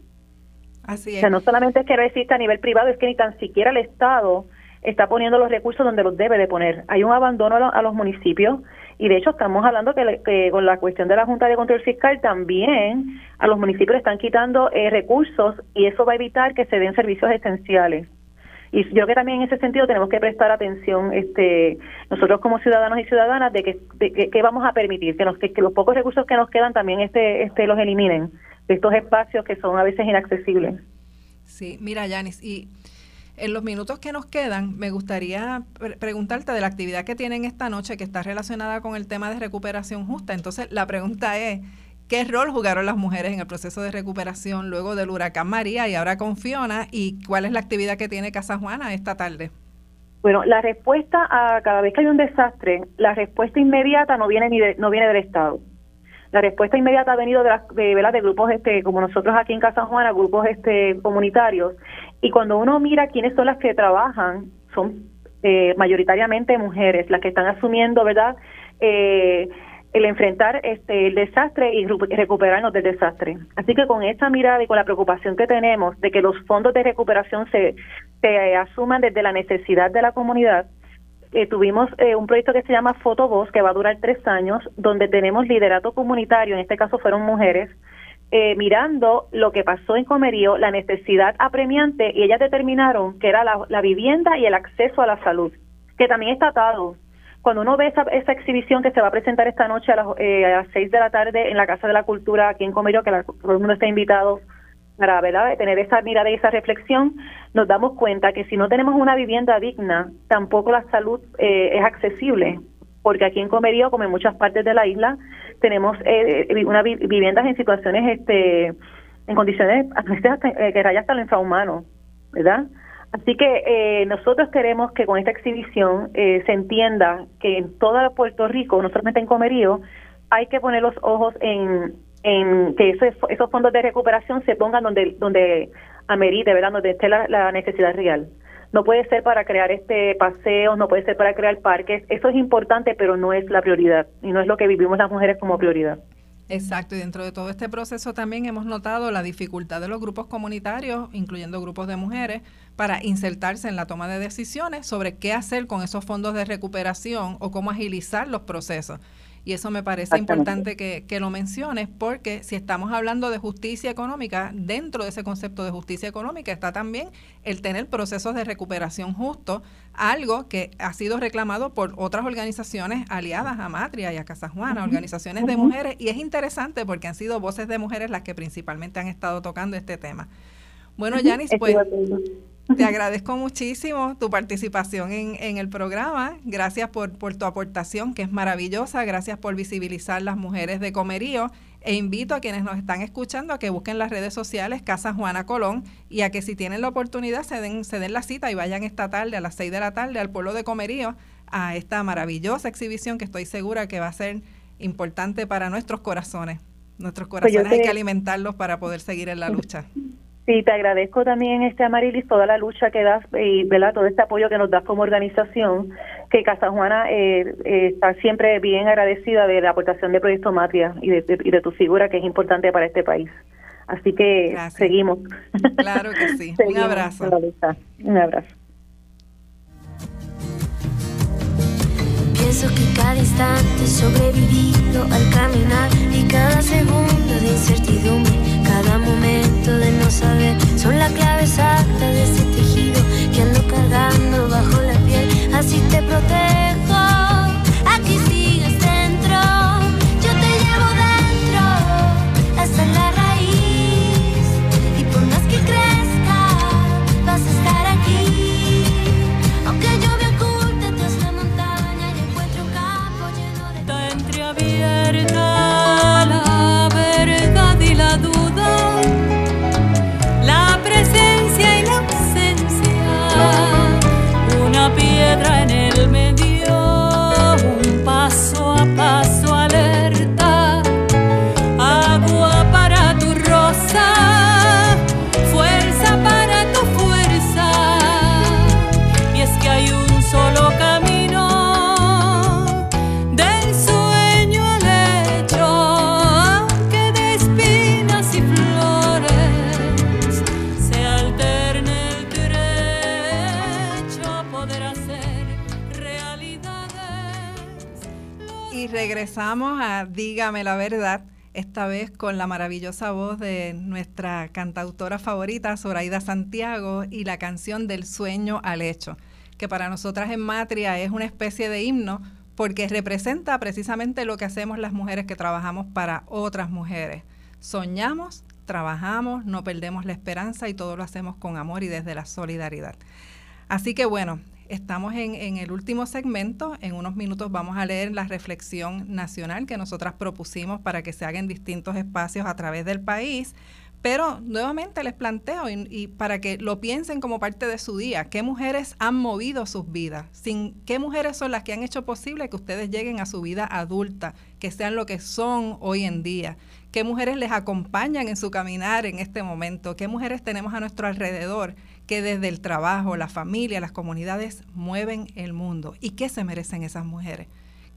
Así es. O sea, no solamente es que no existe a nivel privado, es que ni tan siquiera el Estado está poniendo los recursos donde los debe de poner. Hay un abandono a los municipios y de hecho estamos hablando que, con la cuestión de la Junta de Control Fiscal también a los municipios le están quitando eh, recursos y eso va a evitar que se den servicios esenciales. Y yo creo que también en ese sentido tenemos que prestar atención este nosotros como ciudadanos y ciudadanas de que, de vamos a permitir que, nos, que, los pocos recursos que nos quedan también este, este los eliminen de estos espacios que son a veces inaccesibles. Sí, mira, Yanis, y En los minutos que nos quedan, me gustaría preguntarte de la actividad que tienen esta noche que está relacionada con el tema de recuperación justa. Entonces, la pregunta es, ¿qué rol jugaron las mujeres en el proceso de recuperación luego del huracán María y ahora con Fiona? ¿Y cuál es la actividad que tiene Casa Juana esta tarde? Bueno, la respuesta a cada vez que hay un desastre, la respuesta inmediata no viene ni no viene del Estado. La respuesta inmediata ha venido de, de, de grupos este como nosotros aquí en Casa Juana, grupos este comunitarios. Y cuando uno mira quiénes son las que trabajan, son eh, mayoritariamente mujeres las que están asumiendo, ¿verdad? Eh, el enfrentar este el desastre y recuperarnos del desastre. Así que con esta mirada y con la preocupación que tenemos de que los fondos de recuperación se, se asuman desde la necesidad de la comunidad, eh, tuvimos eh, un proyecto que se llama Fotovoz, que va a durar tres años, donde tenemos liderato comunitario, en este caso fueron mujeres, eh, mirando lo que pasó en Comerío, la necesidad apremiante, y ellas determinaron que era la, la vivienda y el acceso a la salud, que también está atado. Cuando uno ve esa, esa exhibición que se va a presentar esta noche a las, eh, a las 6 de la tarde en la Casa de la Cultura aquí en Comerío, que todo el mundo está invitado para ¿verdad? tener esa mirada y esa reflexión, nos damos cuenta que si no tenemos una vivienda digna, tampoco la salud eh, es accesible, porque aquí en Comerío, como en muchas partes de la isla, tenemos eh, una viviendas en situaciones, este, en condiciones veces que raya hasta lo infrahumano, ¿verdad? Así que eh, nosotros queremos que con esta exhibición eh, se entienda que en todo Puerto Rico, no solamente en Comerío, hay que poner los ojos en, en que esos, fondos de recuperación se pongan donde donde amerite, ¿verdad? Donde esté la, necesidad real. No puede ser para crear este paseos, no puede ser para crear parques. Eso es importante, pero no es la prioridad y no es lo que vivimos las mujeres como prioridad. Exacto, y dentro de todo este proceso también hemos notado la dificultad de los grupos comunitarios, incluyendo grupos de mujeres, para insertarse en la toma de decisiones sobre qué hacer con esos fondos de recuperación o cómo agilizar los procesos. Y eso me parece importante que, que, lo menciones porque si estamos hablando de justicia económica, dentro de ese concepto de justicia económica está también el tener procesos de recuperación justo, algo que ha sido reclamado por otras organizaciones aliadas a Matria y a Casa Juana, organizaciones de mujeres, y es interesante porque han sido voces de mujeres las que principalmente han estado tocando este tema. Bueno, Yanis, pues te agradezco muchísimo tu participación en, en el programa. Gracias por, por, tu aportación, que es maravillosa. Gracias por visibilizar las mujeres de Comerío. E invito a quienes nos están escuchando a que busquen las redes sociales Casa Juana Colón y a que si tienen la oportunidad se den, se den la cita y vayan esta tarde a las 6 de la tarde al pueblo de Comerío a esta maravillosa exhibición que estoy segura que va a ser importante para nuestros corazones. Nuestros pues corazones hay que alimentarlos para poder seguir en la lucha. Sí, te agradezco también, este Amarilis, toda la lucha que das y ¿verdad? todo este apoyo que nos das como organización, que Casa Juana eh, eh, está siempre bien agradecida de la aportación de Proyecto Matria y de, y de tu figura, que es importante para este país. Así que seguimos. Claro que sí. Un abrazo. Un abrazo. Pienso que cada instante sobrevivido al caminar y cada segundo de incertidumbre momento de no saber son la clave exacta de ese tejido que ando cargando bajo la piel. Así te protejo. Aquí sigues dentro. Yo te llevo dentro. Hasta la raíz. Y por más que crezca, vas a estar aquí. Aunque yo me oculte tras la montaña y encuentre un campo lleno de. Está entreabierta regresamos a Dígame la verdad, esta vez con la maravillosa voz de nuestra cantautora favorita, Zoraida Santiago, y la canción del sueño al hecho, que para nosotras en Matria es una especie de himno porque representa precisamente lo que hacemos las mujeres que trabajamos para otras mujeres. Soñamos trabajamos, no perdemos la esperanza y todo lo hacemos con amor y desde la solidaridad. Así que bueno, estamos en, el último segmento. En unos minutos vamos a leer la reflexión nacional que nosotras propusimos para que se haga en distintos espacios a través del país. Pero nuevamente les planteo y, para que lo piensen como parte de su día, ¿qué mujeres han movido sus vidas? Sin, ¿Qué mujeres son las que han hecho posible que ustedes lleguen a su vida adulta, que sean lo que son hoy en día? ¿Qué mujeres les acompañan en su caminar en este momento? ¿Qué mujeres tenemos a nuestro alrededor que desde el trabajo, la familia, las comunidades mueven el mundo? ¿Y qué se merecen esas mujeres?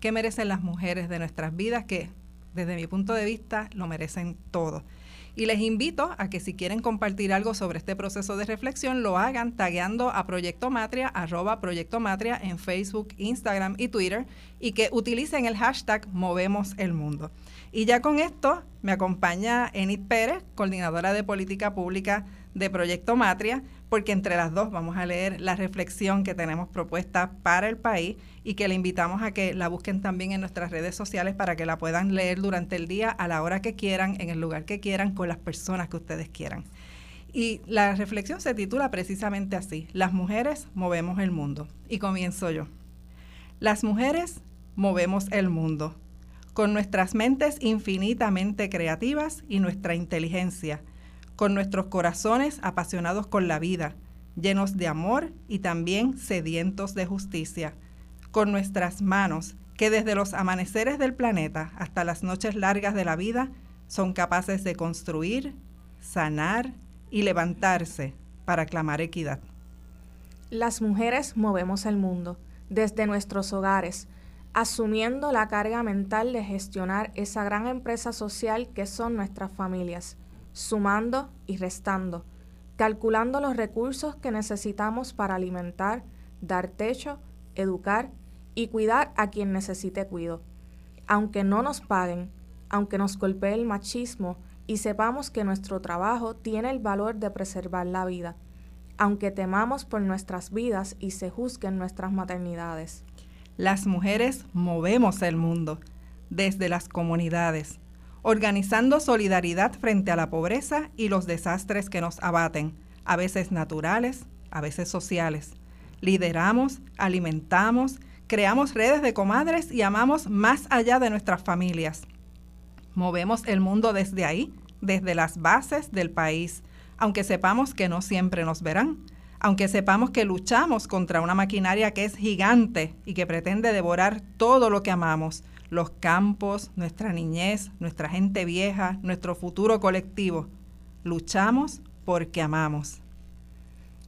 ¿Qué merecen las mujeres de nuestras vidas que desde mi punto de vista lo merecen todo? Y les invito a que si quieren compartir algo sobre este proceso de reflexión, lo hagan tagueando a Proyecto Matria, arroba Proyecto Matria en Facebook, Instagram y Twitter, y que utilicen el hashtag Movemos el Mundo. Y ya con esto me acompaña Enid Pérez, coordinadora de política pública de Proyecto Matria, porque entre las dos vamos a leer la reflexión que tenemos propuesta para el país y que le invitamos a que la busquen también en nuestras redes sociales para que la puedan leer durante el día a la hora que quieran, en el lugar que quieran, con las personas que ustedes quieran. Y la reflexión se titula precisamente así, Las mujeres movemos el mundo. Y comienzo yo. Las mujeres movemos el mundo, con nuestras mentes infinitamente creativas y nuestra inteligencia con nuestros corazones apasionados con la vida, llenos de amor y también sedientos de justicia, con nuestras manos que desde los amaneceres del planeta hasta las noches largas de la vida son capaces de construir, sanar y levantarse para clamar equidad. Las mujeres movemos el mundo desde nuestros hogares, asumiendo la carga mental de gestionar esa gran empresa social que son nuestras familias sumando y restando, calculando los recursos que necesitamos para alimentar, dar techo, educar y cuidar a quien necesite cuido. Aunque no nos paguen, aunque nos golpee el machismo y sepamos que nuestro trabajo tiene el valor de preservar la vida, aunque temamos por nuestras vidas y se juzguen nuestras maternidades. Las mujeres movemos el mundo, desde las comunidades, organizando solidaridad frente a la pobreza y los desastres que nos abaten, a veces naturales, a veces sociales. Lideramos, alimentamos, creamos redes de comadres y amamos más allá de nuestras familias. Movemos el mundo desde ahí, desde las bases del país, aunque sepamos que no siempre nos verán, aunque sepamos que luchamos contra una maquinaria que es gigante y que pretende devorar todo lo que amamos, los campos, nuestra niñez, nuestra gente vieja, nuestro futuro colectivo. Luchamos porque amamos.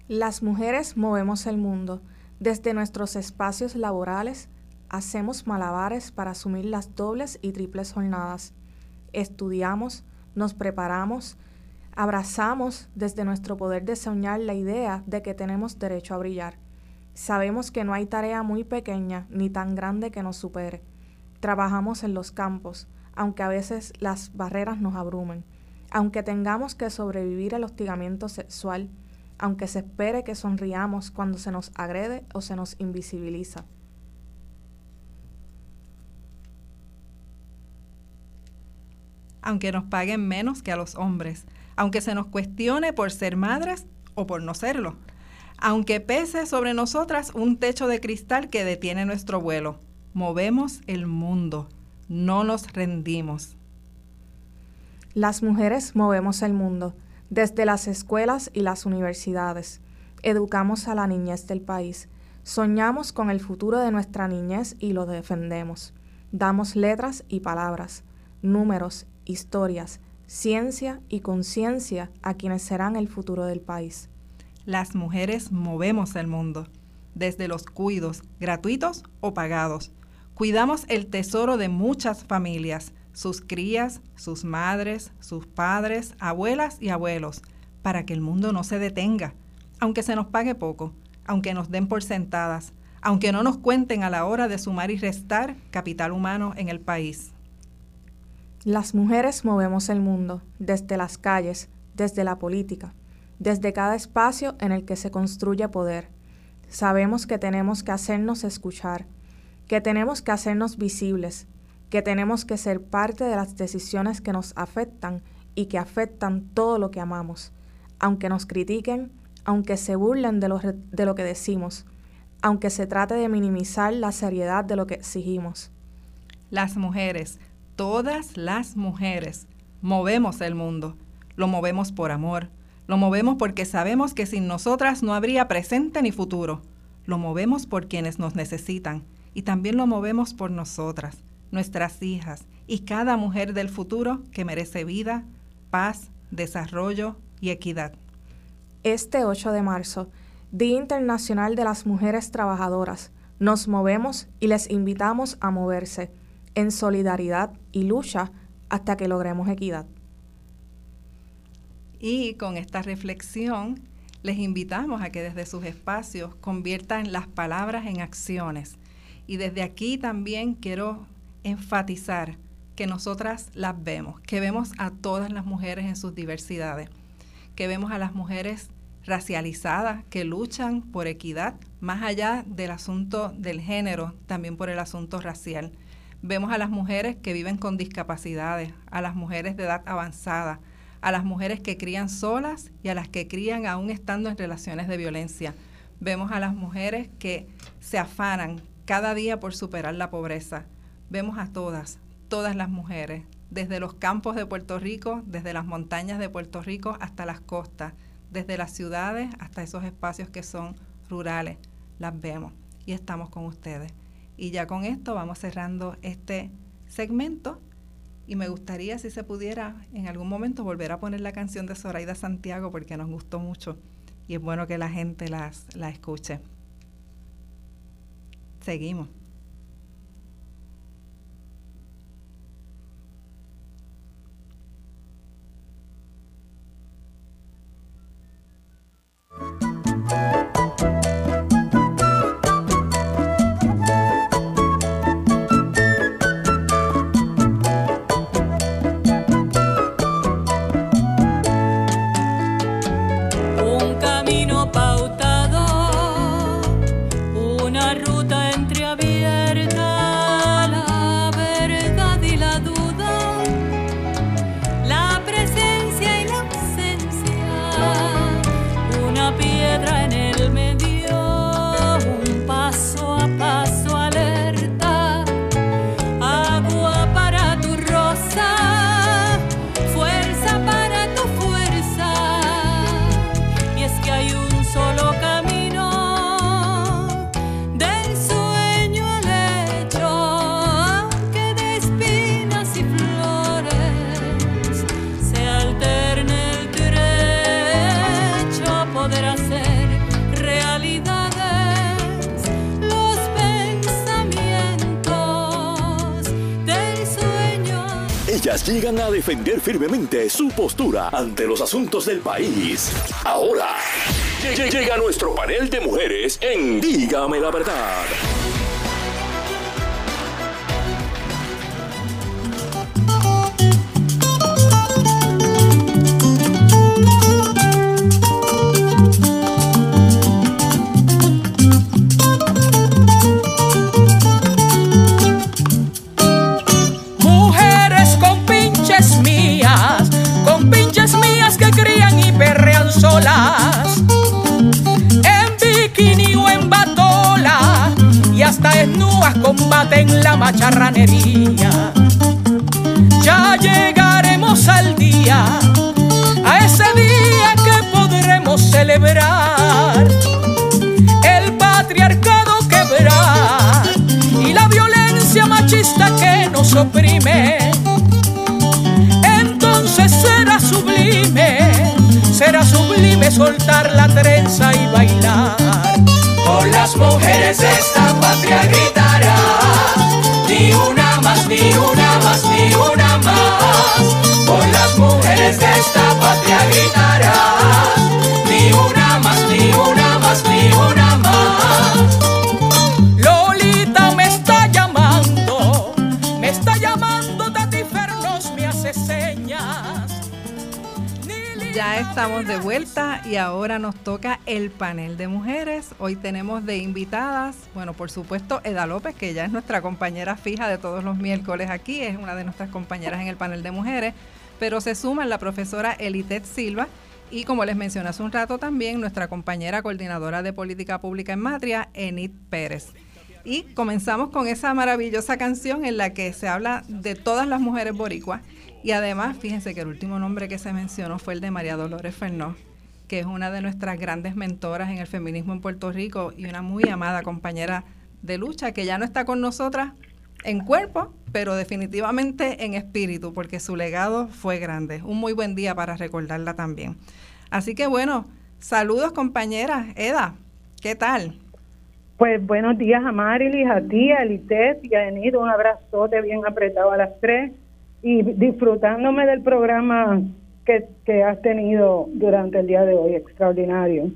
Las mujeres movemos el mundo. Desde nuestros espacios laborales hacemos malabares para asumir las dobles y triples jornadas. Estudiamos, nos preparamos, abrazamos desde nuestro poder de soñar la idea de que tenemos derecho a brillar. Sabemos que no hay tarea muy pequeña ni tan grande que nos supere Trabajamos en los campos, aunque a veces las barreras nos abrumen, aunque tengamos que sobrevivir al hostigamiento sexual, aunque se espere que sonriamos cuando se nos agrede o se nos invisibiliza. Aunque nos paguen menos que a los hombres, aunque se nos cuestione por ser madres o por no serlo, aunque pese sobre nosotras un techo de cristal que detiene nuestro vuelo, movemos el mundo, no nos rendimos. Las mujeres movemos el mundo, desde las escuelas y las universidades. Educamos a la niñez del país. Soñamos con el futuro de nuestra niñez y lo defendemos. Damos letras y palabras, números, historias, ciencia y conciencia a quienes serán el futuro del país. Las mujeres movemos el mundo, desde los cuidos, gratuitos o pagados, Cuidamos el tesoro de muchas familias, sus crías, sus madres, sus padres, abuelas y abuelos, para que el mundo no se detenga, aunque se nos pague poco, aunque nos den por sentadas, aunque no nos cuenten a la hora de sumar y restar capital humano en el país. Las mujeres movemos el mundo, desde las calles, desde la política, desde cada espacio en el que se construye poder. Sabemos que tenemos que hacernos escuchar, que tenemos que hacernos visibles, que tenemos que ser parte de las decisiones que nos afectan y que afectan todo lo que amamos, aunque nos critiquen, aunque se burlen de lo, de lo que decimos, aunque se trate de minimizar la seriedad de lo que exigimos. Las mujeres, todas las mujeres, movemos el mundo. Lo movemos por amor. Lo movemos porque sabemos que sin nosotras no habría presente ni futuro. Lo movemos por quienes nos necesitan y también lo movemos por nosotras, nuestras hijas y cada mujer del futuro que merece vida, paz, desarrollo y equidad. Este 8 de marzo, Día Internacional de las Mujeres Trabajadoras, nos movemos y les invitamos a moverse en solidaridad y lucha hasta que logremos equidad. Y con esta reflexión les invitamos a que desde sus espacios conviertan las palabras en acciones. Y desde aquí también quiero enfatizar que nosotras las vemos, que vemos a todas las mujeres en sus diversidades, que vemos a las mujeres racializadas que luchan por equidad, más allá del asunto del género, también por el asunto racial. Vemos a las mujeres que viven con discapacidades, a las mujeres de edad avanzada, a las mujeres que crían solas y a las que crían aún estando en relaciones de violencia. Vemos a las mujeres que se afanan cada día por superar la pobreza. Vemos a todas, todas las mujeres, desde los campos de Puerto Rico, desde las montañas de Puerto Rico hasta las costas, desde las ciudades hasta esos espacios que son rurales. Las vemos y estamos con ustedes. Y ya con esto vamos cerrando este segmento y me gustaría si se pudiera en algún momento volver a poner la canción de Zoraida Santiago porque nos gustó mucho y es bueno que la gente las, la escuche. Seguimos. Llegan a defender firmemente su postura ante los asuntos del país. Ahora, lle- llega nuestro panel de mujeres en Dígame la verdad. Y ahora nos toca el panel de mujeres. Hoy tenemos de invitadas, bueno, por supuesto, Eda López, que ya es nuestra compañera fija de todos los miércoles aquí, es una de nuestras compañeras en el panel de mujeres. pero se suman la profesora Elitet Silva y como les mencioné hace un rato también nuestra compañera coordinadora de política pública en Matria, Enid Pérez. Y comenzamos con esa maravillosa canción en la que se habla de todas las mujeres boricuas y además fíjense que el último nombre que se mencionó fue el de María Dolores Fernó, que es una de nuestras grandes mentoras en el feminismo en Puerto Rico y una muy amada compañera de lucha que ya no está con nosotras en cuerpo, pero definitivamente en espíritu, porque su legado fue grande. Un muy buen día para recordarla también. Así que bueno, saludos compañeras. Eda, ¿qué tal? Pues buenos días a Marilis, a ti, a Elitet y a Enid. Un abrazote bien apretado a las tres y disfrutándome del programa que, que has tenido durante el día de hoy, extraordinario.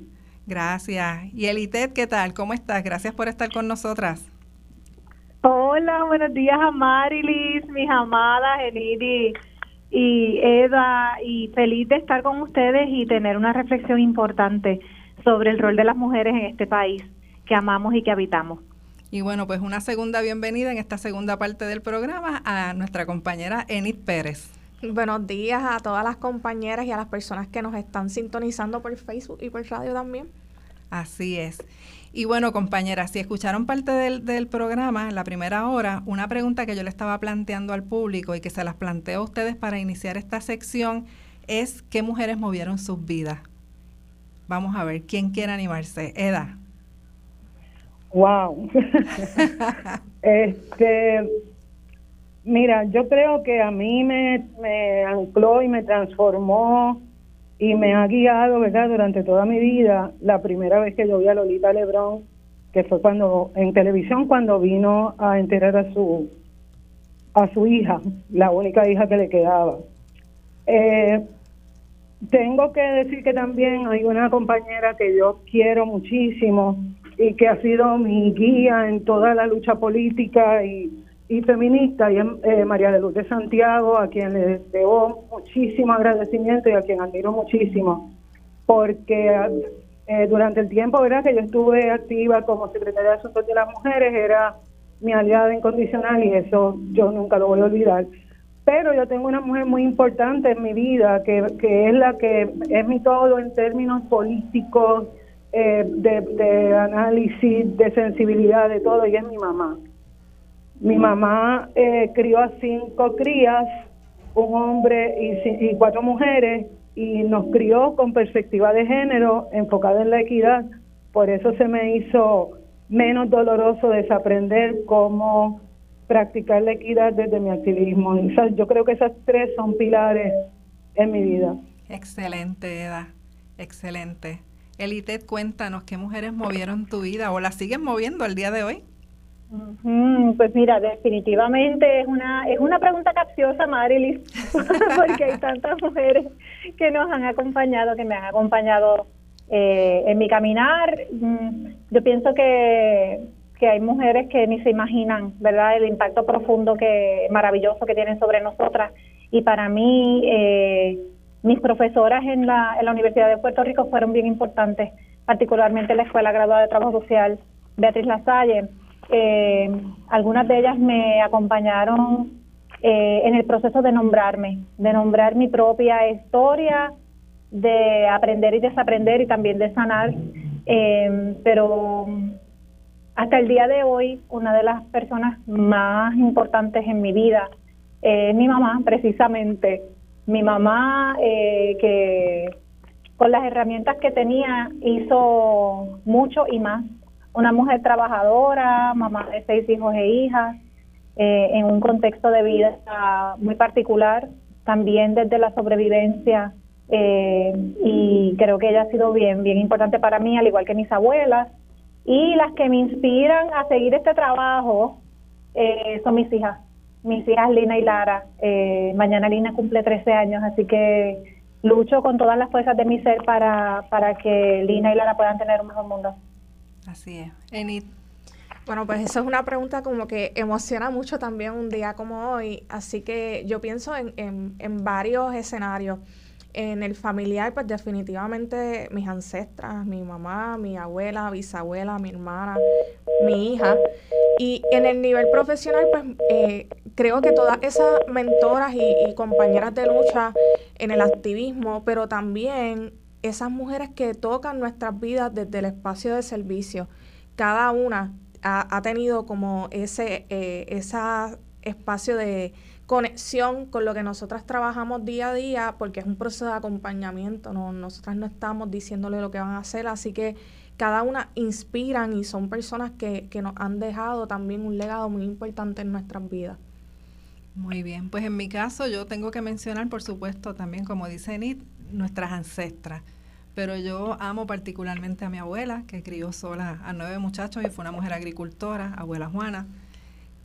Gracias. Y Elitet, ¿qué tal? ¿Cómo estás? Gracias por estar con nosotras. Hola, buenos días a Marilis, mis amadas, Enidi y Eda, y feliz de estar con ustedes y tener una reflexión importante sobre el rol de las mujeres en este país que amamos y que habitamos. Y bueno, pues una segunda bienvenida en esta segunda parte del programa a nuestra compañera Enid Pérez. Buenos días a todas las compañeras y a las personas que nos están sintonizando por Facebook y por radio también. Así es. Y bueno, compañeras, si escucharon parte del, del programa, en la primera hora, una pregunta que yo le estaba planteando al público y que se las planteo a ustedes para iniciar esta sección es ¿qué mujeres movieron sus vidas? Vamos a ver, ¿quién quiere animarse? Eda. Wow. este, mira, yo creo que a mí me, ancló y me transformó y me ha guiado, ¿verdad? Durante toda mi vida, la primera vez que yo vi a Lolita Lebrón, que fue cuando en televisión cuando vino a enterar a su a su hija, la única hija que le quedaba. Eh, tengo que decir que también hay una compañera que yo quiero muchísimo y que ha sido mi guía en toda la lucha política y, y feminista, y eh, María de Luz de Santiago, a quien le debo muchísimo agradecimiento y a quien admiro muchísimo, porque eh, durante el tiempo ¿verdad? que yo estuve activa como secretaria de Asuntos de las Mujeres, era mi aliada incondicional y eso yo nunca lo voy a olvidar. Pero yo tengo una mujer muy importante en mi vida, que, que es la que es mi todo en términos políticos, eh, de, de análisis, de sensibilidad, de todo, y es mi mamá. Mi mamá eh, crió a cinco crías, un hombre y, y cuatro mujeres, y nos crió con perspectiva de género enfocada en la equidad. Por eso se me hizo menos doloroso desaprender cómo practicar la equidad desde mi activismo. Yo creo que esas tres son pilares en mi vida. Excelente, Eda. Excelente. Elitet, cuéntanos qué mujeres movieron tu vida o la siguen moviendo al día de hoy. Pues mira, definitivamente es una es una pregunta capciosa, Marilis, porque hay tantas mujeres que nos han acompañado, que me han acompañado eh, en mi caminar. Mm, Yo pienso que, que hay mujeres que ni se imaginan, ¿verdad? El impacto profundo que maravilloso que tienen sobre nosotras. Y para mí, eh, mis profesoras en la, en la Universidad de Puerto Rico fueron bien importantes, particularmente en la Escuela Graduada de Trabajo Social Beatriz Lasalle. Eh, algunas de ellas me acompañaron eh, en el proceso de nombrarme, de nombrar mi propia historia, de aprender y desaprender y también de sanar. Eh, pero hasta el día de hoy, una de las personas más importantes en mi vida eh, es mi mamá, precisamente. Mi mamá, eh, que con las herramientas que tenía hizo mucho y más. Una mujer trabajadora, mamá de seis hijos e hijas, eh, en un contexto de vida muy particular, también desde la sobrevivencia. eh, y creo que ella ha sido bien, bien importante para mí, al igual que mis abuelas. Y las que me inspiran a seguir este trabajo eh, son mis hijas, mis hijas Lina y Lara. Eh, mañana Lina cumple 13 años, así que lucho con todas las fuerzas de mi ser para, para que Lina y Lara puedan tener un mejor mundo. Así es. Enid, Bueno, pues eso es una pregunta como que emociona mucho también un día como hoy, así que yo pienso en, en, en varios escenarios. En el familiar, pues definitivamente mis ancestras, mi mamá, mi abuela, bisabuela, mi hermana, mi hija. Y en el nivel profesional, pues eh, creo que todas esas mentoras y, y compañeras de lucha en el activismo, pero también esas mujeres que tocan nuestras vidas desde el espacio de servicio, cada una ha, tenido como ese eh, espacio de conexión con lo que nosotras trabajamos día a día, porque es un proceso de acompañamiento, no, nosotras no estamos diciéndole lo que van a hacer, así que cada una inspiran y son personas que, que nos han dejado también un legado muy importante en nuestras vidas. Muy bien, pues en mi caso yo tengo que mencionar, por supuesto, también como dice Enid, nuestras ancestras. Pero yo amo particularmente a mi abuela, que crió sola a nueve muchachos y fue una mujer agricultora, abuela Juana,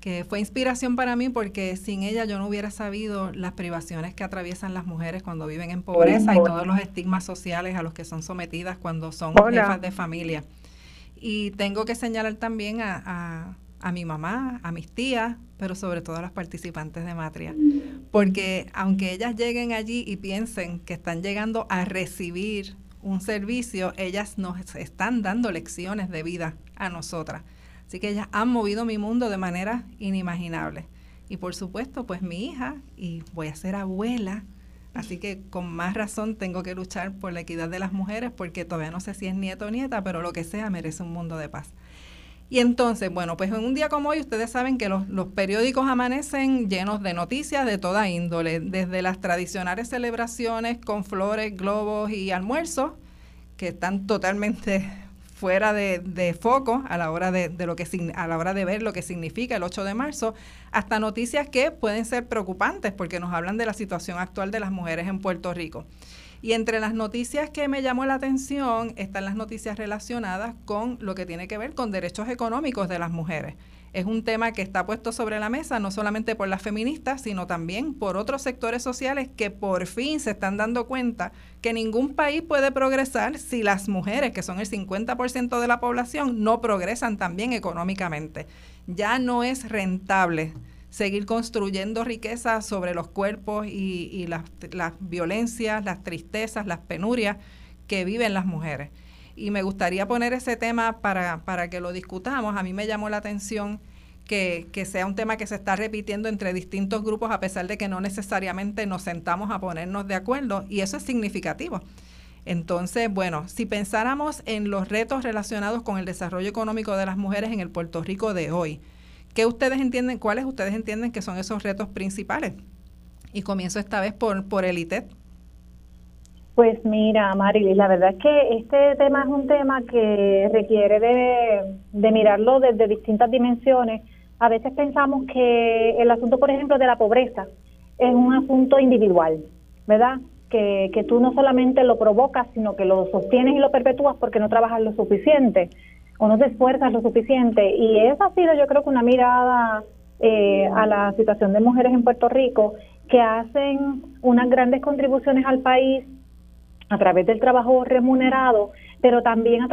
que fue inspiración para mí porque sin ella yo no hubiera sabido las privaciones que atraviesan las mujeres cuando viven en pobreza y todos los estigmas sociales a los que son sometidas cuando son Hola. jefas de familia. Y tengo que señalar también a, a- a mi mamá, a mis tías, pero sobre todo a las participantes de Matria. Porque aunque ellas lleguen allí y piensen que están llegando a recibir un servicio, ellas nos están dando lecciones de vida a nosotras. Así que ellas han movido mi mundo de manera inimaginable. Y por supuesto, pues mi hija, y voy a ser abuela, así que con más razón tengo que luchar por la equidad de las mujeres, porque todavía no sé si es nieto o nieta, pero lo que sea merece un mundo de paz. Y entonces, bueno, pues en un día como hoy, ustedes saben que los, los periódicos amanecen llenos de noticias de toda índole, desde las tradicionales celebraciones con flores, globos y almuerzos, que están totalmente fuera de, de foco a la hora de, de lo que a la hora de ver lo que significa el 8 de marzo, hasta noticias que pueden ser preocupantes porque nos hablan de la situación actual de las mujeres en Puerto Rico. Y entre las noticias que me llamó la atención están las noticias relacionadas con lo que tiene que ver con derechos económicos de las mujeres. Es un tema que está puesto sobre la mesa no solamente por las feministas, sino también por otros sectores sociales que por fin se están dando cuenta que ningún país puede progresar si las mujeres, que son el 50% de la población, no progresan también económicamente. Ya no es rentable seguir construyendo riqueza sobre los cuerpos y, y las, las violencias, las tristezas, las penurias que viven las mujeres. Y me gustaría poner ese tema para, para que lo discutamos. A mí me llamó la atención que, que sea un tema que se está repitiendo entre distintos grupos a pesar de que no necesariamente nos sentamos a ponernos de acuerdo y eso es significativo. Entonces, bueno, si pensáramos en los retos relacionados con el desarrollo económico de las mujeres en el Puerto Rico de hoy, ¿qué ustedes entienden, cuáles ustedes entienden que son esos retos principales? Y comienzo esta vez por, por el ITEP. Pues mira, Marilis, la verdad es que este tema es un tema que requiere de, de mirarlo desde distintas dimensiones. A veces pensamos que el asunto, por ejemplo, de la pobreza es un asunto individual, ¿verdad? Que, que tú no solamente lo provocas, sino que lo sostienes y lo perpetúas porque no trabajas lo suficiente o no te esfuerzas lo suficiente. Y esa ha sido, yo creo que una mirada eh, a la situación de mujeres en Puerto Rico que hacen unas grandes contribuciones al país a través del trabajo remunerado, pero también a,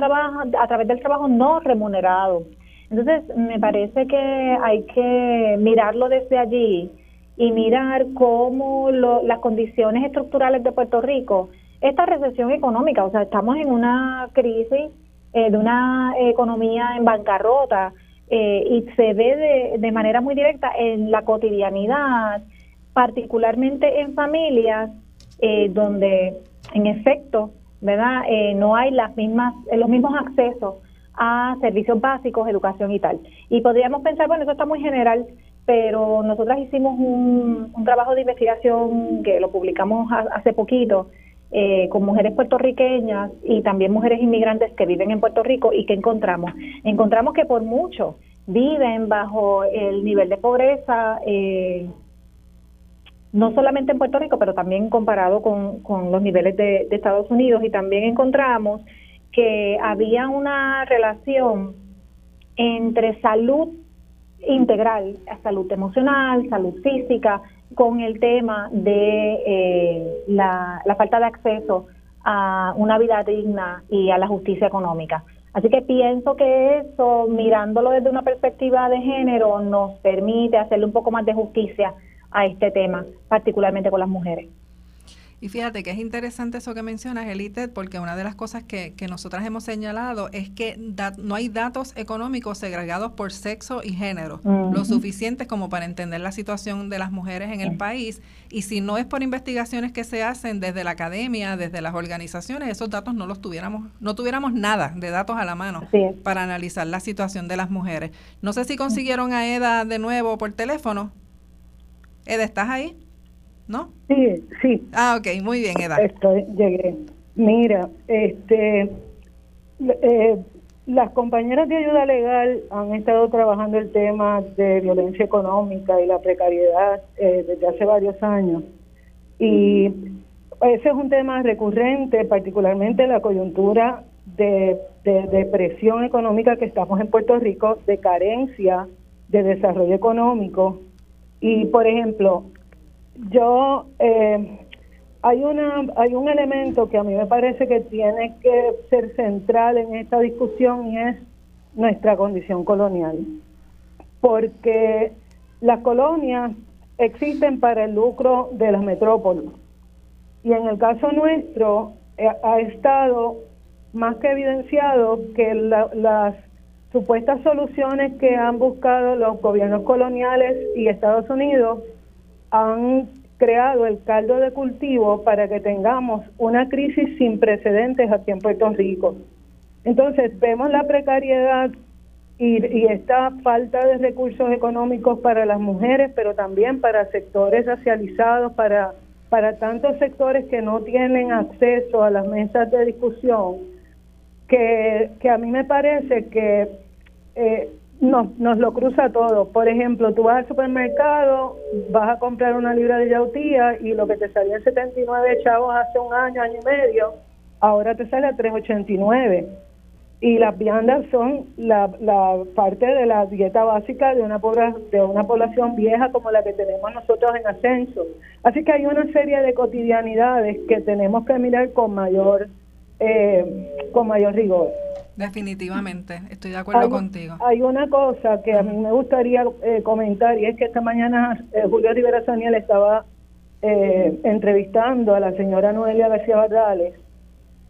a través del trabajo no remunerado. Entonces, me parece que hay que mirarlo desde allí y mirar cómo lo- las condiciones estructurales de Puerto Rico, esta recesión económica, o sea, estamos en una crisis eh, de una economía en bancarrota eh, y se ve de, de manera muy directa en la cotidianidad, particularmente en familias eh, donde en efecto, ¿verdad? Eh, no hay las mismas, eh, los mismos accesos a servicios básicos, educación y tal. Y podríamos pensar, bueno, eso está muy general, pero nosotras hicimos un, un trabajo de investigación que lo publicamos ha- hace poquito eh, con mujeres puertorriqueñas y también mujeres inmigrantes que viven en Puerto Rico y que encontramos. Encontramos que por mucho viven bajo el nivel de pobreza eh, no solamente en Puerto Rico, pero también comparado con, con los niveles de, de Estados Unidos. Y también encontramos que había una relación entre salud integral, salud emocional, salud física, con el tema de eh, la, la falta de acceso a una vida digna y a la justicia económica. Así que pienso que eso, mirándolo desde una perspectiva de género, nos permite hacerle un poco más de justicia a este tema, particularmente con las mujeres. Y fíjate que es interesante eso que mencionas, Elite, porque una de las cosas que, que nosotras hemos señalado es que da- no hay datos económicos segregados por sexo y género, lo suficientes como para entender la situación de las mujeres en el país. Y si no es por investigaciones que se hacen desde la academia, desde las organizaciones, esos datos no los tuviéramos, no tuviéramos nada de datos a la mano para analizar la situación de las mujeres. No sé si consiguieron a Eda de nuevo por teléfono. Eda, ¿estás ahí? ¿No? Sí, sí, Ah, ok, muy bien, Eda. estoy, llegué. Mira, este, eh, las compañeras de ayuda legal han estado trabajando el tema de violencia económica y la precariedad eh, desde hace varios años. Y ese es un tema recurrente, particularmente la coyuntura de, de depresión económica que estamos en Puerto Rico, de carencia de desarrollo económico. Y, por ejemplo, yo eh, hay una hay un elemento que a mí me parece que tiene que ser central en esta discusión y es nuestra condición colonial. Porque las colonias existen para el lucro de las metrópolis. Y en el caso nuestro eh, ha estado más que evidenciado que la- las supuestas soluciones que han buscado los gobiernos coloniales y Estados Unidos han creado el caldo de cultivo para que tengamos una crisis sin precedentes aquí en Puerto Rico. Entonces vemos la precariedad y, esta falta de recursos económicos para las mujeres, pero también para sectores racializados, para, para tantos sectores que no tienen acceso a las mesas de discusión, que, que a mí me parece que eh, nos, nos lo cruza todo. Por ejemplo, tú vas al supermercado, vas a comprar una libra de yautía y lo que te salía en 79 chavos hace un año, año y medio, ahora te sale a 3.89. Y las viandas son la, parte de la dieta básica de una, de una población vieja como la que tenemos nosotros en ascenso. Así que hay una serie de cotidianidades que tenemos que mirar con mayor, eh, con mayor rigor. Definitivamente, estoy de acuerdo Hay- contigo. Hay una cosa que a mí me gustaría eh, comentar y es que esta mañana eh, Julio Rivera Saniel estaba eh, entrevistando a la señora Noelia García Bardales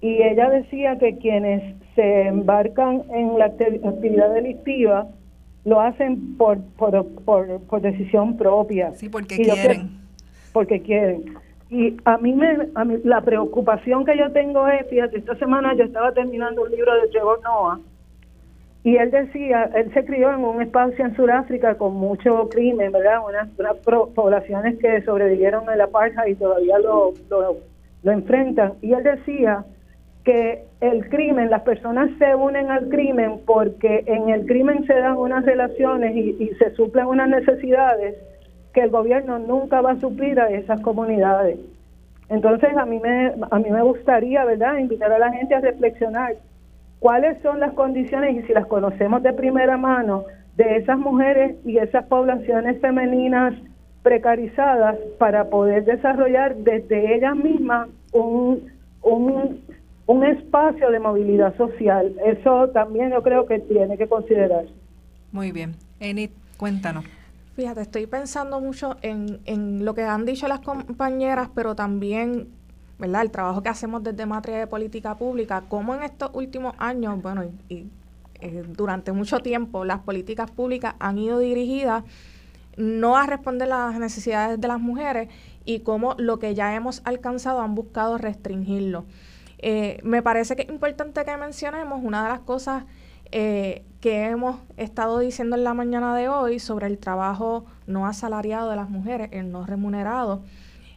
y ella decía que quienes se embarcan en la acti- actividad delictiva lo hacen por, por, por, por decisión propia. Sí, porque Y quieren. porque quieren. Y a mí, me, a mí la preocupación que yo tengo es, fíjate, esta semana yo estaba terminando un libro de Trevor Noah y él decía, él se crió en un espacio en Sudáfrica con mucho crimen, ¿verdad? Unas, unas poblaciones que sobrevivieron al apartheid y todavía lo, lo, lo enfrentan. Y él decía que el crimen, las personas se unen al crimen porque en el crimen se dan unas relaciones y, y se suplen unas necesidades que el gobierno nunca va a suplir a esas comunidades. Entonces a mí me a mí me gustaría, ¿verdad?, invitar a la gente a reflexionar cuáles son las condiciones y si las conocemos de primera mano de esas mujeres y esas poblaciones femeninas precarizadas para poder desarrollar desde ellas mismas un, un, un espacio de movilidad social. Eso también yo creo que tiene que considerarse. Muy bien. Enid, cuéntanos. Fíjate, estoy pensando mucho en, en lo que han dicho las compañeras, pero también, ¿verdad? El trabajo que hacemos desde materia de política pública, cómo en estos últimos años, bueno, y, eh, durante mucho tiempo, las políticas públicas han ido dirigidas no a responder las necesidades de las mujeres y cómo lo que ya hemos alcanzado han buscado restringirlo. Eh, me parece que es importante que mencionemos una de las cosas eh, que hemos estado diciendo en la mañana de hoy sobre el trabajo no asalariado de las mujeres, el no remunerado.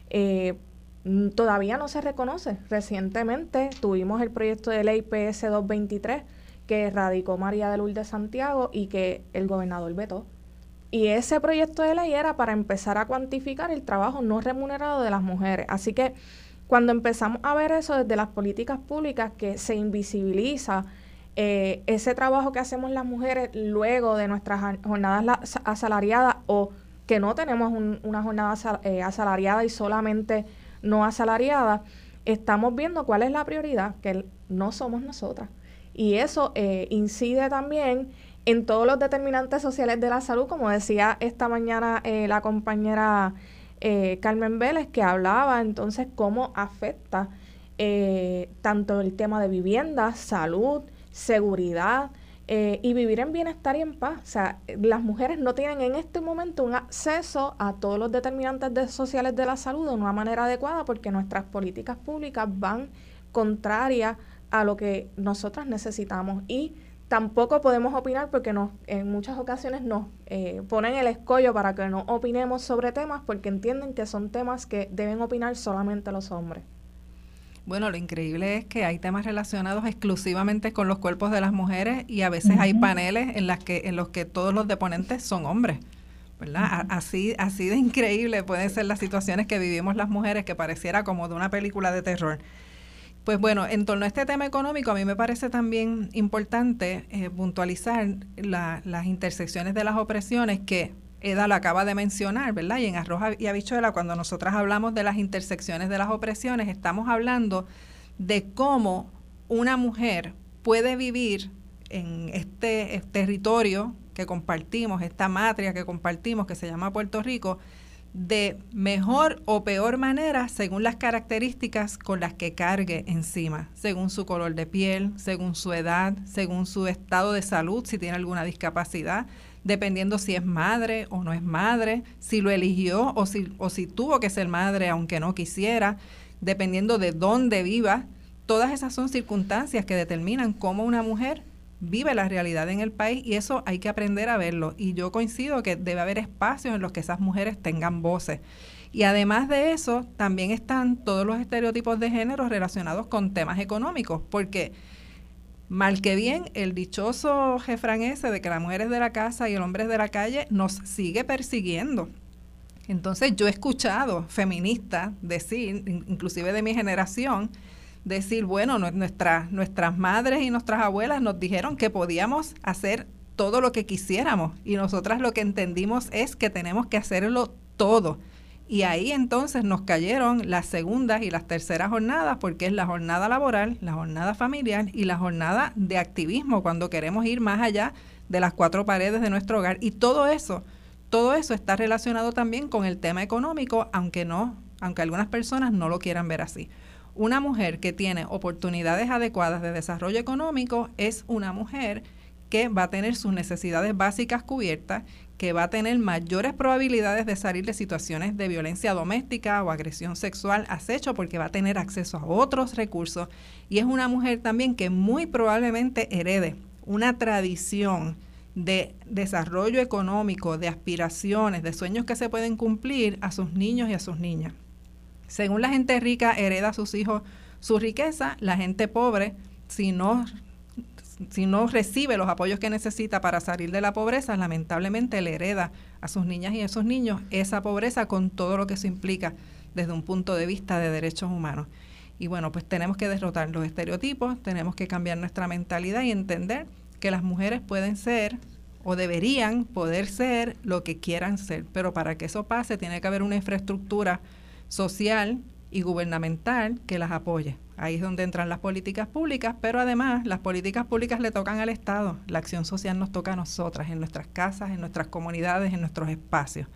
Eh, mm, todavía no se reconoce. Recientemente tuvimos el proyecto de ley PS 223 que radicó María de Lourdes Santiago y que el gobernador vetó. Y ese proyecto de ley era para empezar a cuantificar el trabajo no remunerado de las mujeres. Así que cuando empezamos a ver eso desde las políticas públicas, que se invisibiliza eh, ese trabajo que hacemos las mujeres luego de nuestras jornadas la- asalariadas o que no tenemos un- una jornada eh, asalariada y solamente no asalariada, estamos viendo cuál es la prioridad, que no somos nosotras. Y eso eh, incide también en todos los determinantes sociales de la salud, como decía esta mañana eh, la compañera eh, Carmen Vélez, que hablaba entonces cómo afecta eh, tanto el tema de vivienda, salud, seguridad eh, y vivir en bienestar y en paz. O sea, las mujeres no tienen en este momento un acceso a todos los determinantes de- sociales de la salud de una manera adecuada porque nuestras políticas públicas van contrarias a lo que nosotras necesitamos y tampoco podemos opinar porque nos, en muchas ocasiones nos eh, ponen el escollo para que no opinemos sobre temas porque entienden que son temas que deben opinar solamente los hombres. Bueno, lo increíble es que hay temas relacionados exclusivamente con los cuerpos de las mujeres y a veces hay paneles en las que en los que todos los deponentes son hombres. ¿verdad? Así así de increíble pueden ser las situaciones que vivimos las mujeres que pareciera como de una película de terror. Pues bueno, en torno a este tema económico, a mí me parece también importante eh, puntualizar la- las intersecciones de las opresiones que Eda lo acaba de mencionar, ¿verdad? Y en Arroz y Habichuela, cuando nosotras hablamos de las intersecciones de las opresiones, estamos hablando de cómo una mujer puede vivir en este, este territorio que compartimos, esta matria que compartimos, que se llama Puerto Rico, de mejor o peor manera según las características con las que cargue encima, según su color de piel, según su edad, según su estado de salud, si tiene alguna discapacidad, dependiendo si es madre o no es madre, si lo eligió o si, o si tuvo que ser madre aunque no quisiera, dependiendo de dónde viva. Todas esas son circunstancias que determinan cómo una mujer vive la realidad en el país y eso hay que aprender a verlo. Y yo coincido que debe haber espacios en los que esas mujeres tengan voces. Y además de eso, también están todos los estereotipos de género relacionados con temas económicos, porque mal que bien, el dichoso refrán ese de que la mujer es de la casa y el hombre es de la calle nos sigue persiguiendo. Entonces yo he escuchado feministas decir, in- inclusive de mi generación, decir, bueno, nue- nuestra- nuestras madres y nuestras abuelas nos dijeron que podíamos hacer todo lo que quisiéramos y nosotras lo que entendimos es que tenemos que hacerlo todo. Y ahí entonces nos cayeron las segundas y las terceras jornadas, porque es la jornada laboral, la jornada familiar y la jornada de activismo, cuando queremos ir más allá de las cuatro paredes de nuestro hogar. Y todo eso, todo eso está relacionado también con el tema económico, aunque no, aunque algunas personas no lo quieran ver así. Una mujer que tiene oportunidades adecuadas de desarrollo económico es una mujer que va a tener sus necesidades básicas cubiertas, que va a tener mayores probabilidades de salir de situaciones de violencia doméstica o agresión sexual, acecho, porque va a tener acceso a otros recursos. Y es una mujer también que muy probablemente herede una tradición de desarrollo económico, de aspiraciones, de sueños que se pueden cumplir a sus niños y a sus niñas. Según la gente rica hereda a sus hijos su riqueza, la gente pobre, si no si no recibe los apoyos que necesita para salir de la pobreza, lamentablemente le hereda a sus niñas y a sus niños esa pobreza con todo lo que eso implica desde un punto de vista de derechos humanos. Y bueno, pues tenemos que derrotar los estereotipos, tenemos que cambiar nuestra mentalidad y entender que las mujeres pueden ser o deberían poder ser lo que quieran ser, pero para que eso pase tiene que haber una infraestructura social y gubernamental que las apoye. Ahí es donde entran las políticas públicas, pero además las políticas públicas le tocan al Estado, la acción social nos toca a nosotras, en nuestras casas, en nuestras comunidades, en nuestros espacios.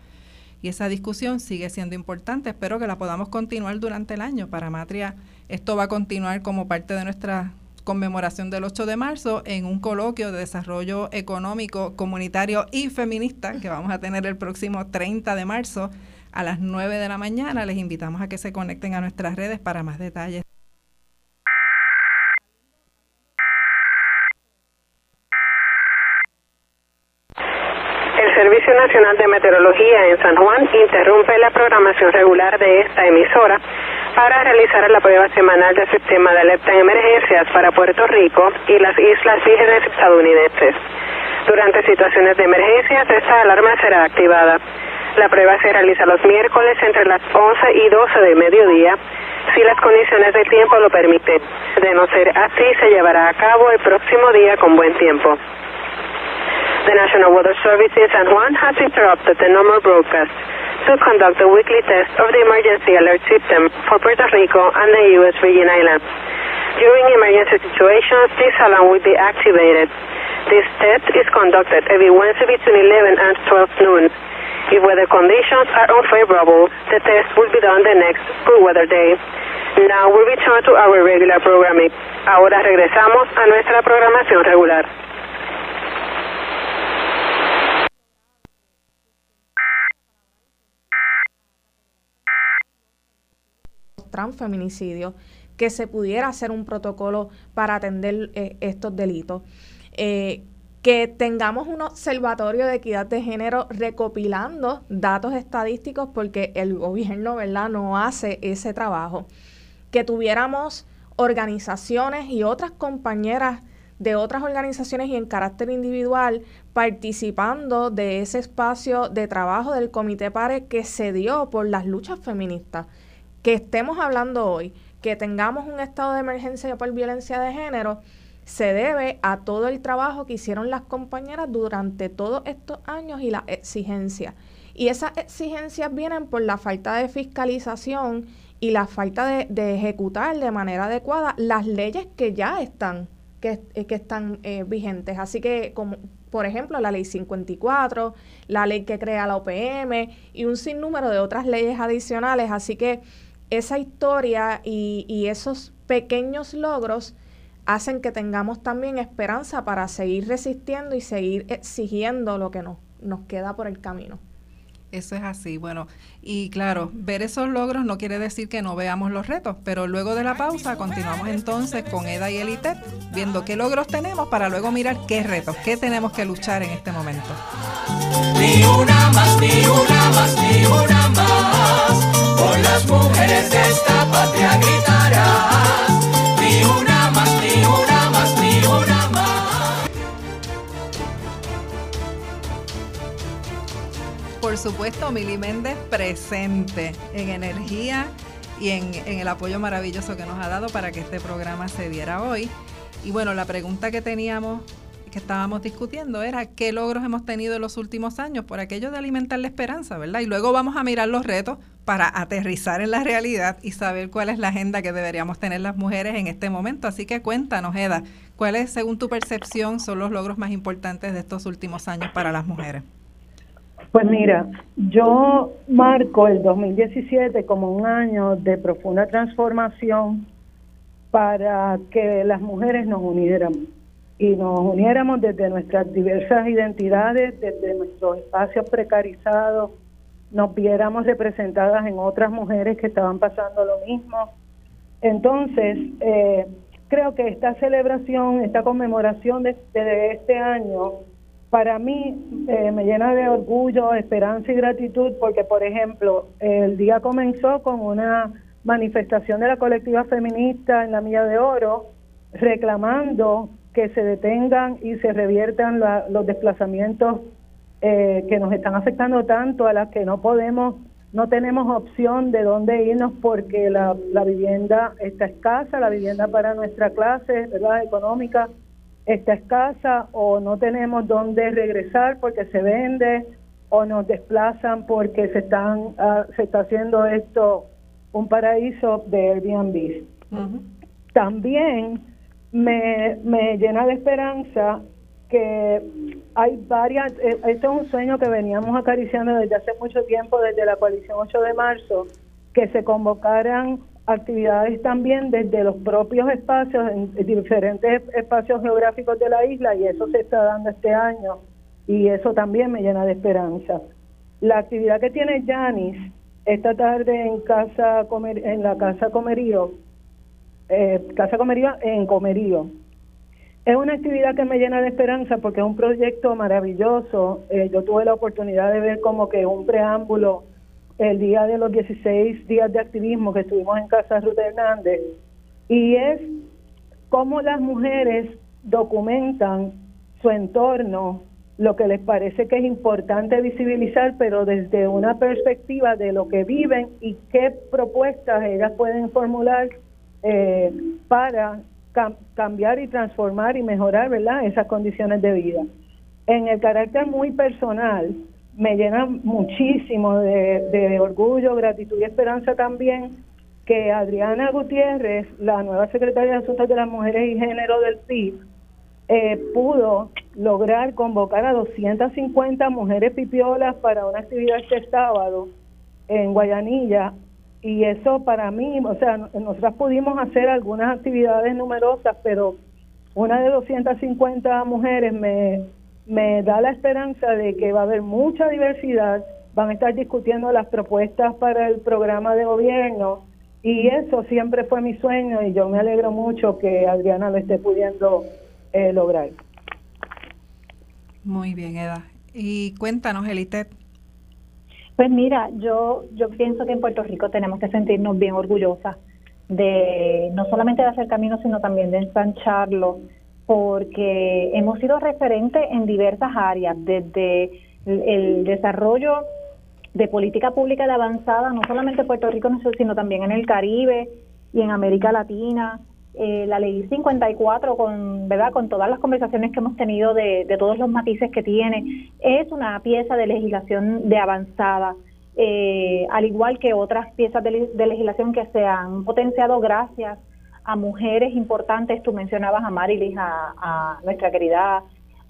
Y esa discusión sigue siendo importante, espero que la podamos continuar durante el año. Para Matria, esto va a continuar como parte de nuestra conmemoración del 8 de marzo en un coloquio de desarrollo económico, comunitario y feminista que vamos a tener el próximo 30 de marzo a las 9 de la mañana. Les invitamos a que se conecten a nuestras redes para más detalles. El Servicio Nacional de Meteorología en San Juan interrumpe la programación regular de esta emisora para realizar la prueba semanal del sistema de alerta en emergencias para Puerto Rico y las Islas Vírgenes estadounidenses. Durante situaciones de emergencias, esta alarma será activada. La prueba se realiza los miércoles entre las 11 y 12 del mediodía, si las condiciones del tiempo lo permiten. De no ser así, se llevará a cabo el próximo día con buen tiempo. The National Weather Service in San Juan has interrupted the normal broadcast to conduct the weekly test of the emergency alert system for Puerto Rico and the U.S. Virgin Islands. During emergency situations, this alarm will be activated. This test is conducted every Wednesday between 11 and 12 noon. If weather conditions are unfavorable, the test will be done the next good weather day. Now we return to our regular programming. Ahora regresamos a nuestra programación regular. transfeminicidios, que se pudiera hacer un protocolo para atender eh, estos delitos. Eh, que tengamos un observatorio de equidad de género recopilando datos estadísticos porque el gobierno, ¿verdad?, no hace ese trabajo. Que tuviéramos organizaciones y otras compañeras de otras organizaciones y en carácter individual participando de ese espacio de trabajo del Comité PARE que se dio por las luchas feministas. Que estemos hablando hoy, que tengamos un estado de emergencia por violencia de género, se debe a todo el trabajo que hicieron las compañeras durante todos estos años y las exigencias. Y esas exigencias vienen por la falta de fiscalización y la falta de, ejecutar de manera adecuada las leyes que ya están, que, eh, que están eh, vigentes. Así que, como por ejemplo, la ley 54, la ley que crea la OPM y un sinnúmero de otras leyes adicionales. Así que esa historia y esos pequeños logros hacen que tengamos también esperanza para seguir resistiendo y seguir exigiendo lo que nos, nos queda por el camino. Eso es así, bueno, y claro, ver esos logros no quiere decir que no veamos los retos, pero luego de la pausa continuamos entonces con Eda y Elite, viendo qué logros tenemos para luego mirar qué retos, qué tenemos que luchar en este momento. Ni una más, ni una más, ni una más. Por las mujeres de esta patria gritarás. Supuesto, Mili Méndez presente en energía y en, el apoyo maravilloso que nos ha dado para que este programa se diera hoy. Y bueno, la pregunta que teníamos, que estábamos discutiendo era qué logros hemos tenido en los últimos años por aquello de alimentar la esperanza, ¿verdad? Y luego vamos a mirar los retos para aterrizar en la realidad y saber cuál es la agenda que deberíamos tener las mujeres en este momento. Así que cuéntanos, Eda, ¿cuáles, según tu percepción, son los logros más importantes de estos últimos años para las mujeres? Pues mira, yo marco el 2017 como un año de profunda transformación para que las mujeres nos uniéramos y nos uniéramos desde nuestras diversas identidades, desde nuestros espacios precarizados, nos viéramos representadas en otras mujeres que estaban pasando lo mismo. Entonces, eh, creo que esta celebración, esta conmemoración de, este año, para mí eh, me llena de orgullo, esperanza y gratitud porque, por ejemplo, el día comenzó con una manifestación de la colectiva feminista en la Milla de Oro reclamando que se detengan y se reviertan la, los desplazamientos eh, que nos están afectando tanto a las que no podemos, no tenemos opción de dónde irnos porque la, la vivienda está escasa, la vivienda para nuestra clase, ¿verdad? Económica está escasa o no tenemos dónde regresar porque se vende o nos desplazan porque se están uh, se está haciendo esto un paraíso de Airbnb. Uh -huh. También me, me llena de esperanza que hay varias, eh, este es un sueño que veníamos acariciando desde hace mucho tiempo, desde la coalición 8 de marzo, que se convocaran actividades también desde los propios espacios, en diferentes espacios geográficos de la isla, y eso se está dando este año, y eso también me llena de esperanza. La actividad que tiene Janis esta tarde en casa comer, en la casa Comerío, eh, casa Comerío en Comerío, es una actividad que me llena de esperanza porque es un proyecto maravilloso. Eh, yo tuve la oportunidad de ver como que un preámbulo el día de los 16 días de activismo que estuvimos en Casa Ruth Hernández, y es cómo las mujeres documentan su entorno, lo que les parece que es importante visibilizar, pero desde una perspectiva de lo que viven y qué propuestas ellas pueden formular eh, para cam cambiar y transformar y mejorar ¿verdad? esas condiciones de vida. En el carácter muy personal, me llena muchísimo de, orgullo, gratitud y esperanza también que Adriana Gutiérrez, la nueva secretaria de Asuntos de las Mujeres y Género del PIB, eh, pudo lograr convocar a 250 mujeres pipiolas para una actividad este sábado en Guayanilla. Y eso para mí, o sea, nosotras pudimos hacer algunas actividades numerosas, pero una de 250 mujeres me, me da la esperanza de que va a haber mucha diversidad, van a estar discutiendo las propuestas para el programa de gobierno y eso siempre fue mi sueño y yo me alegro mucho que Adriana lo esté pudiendo eh, lograr. Muy bien, Eda. Y cuéntanos, Elitet. Pues mira, yo, yo pienso que en Puerto Rico tenemos que sentirnos bien orgullosas de no solamente de hacer camino, sino también de ensancharlo, porque hemos sido referentes en diversas áreas, desde el, desarrollo de política pública de avanzada, no solamente en Puerto Rico, sino también en el Caribe y en América Latina. Eh, la ley 54, con, ¿verdad? con todas las conversaciones que hemos tenido de, de todos los matices que tiene, es una pieza de legislación de avanzada. Eh, al igual que otras piezas de, de legislación que se han potenciado gracias a mujeres importantes, tú mencionabas a Marilis, a, a nuestra querida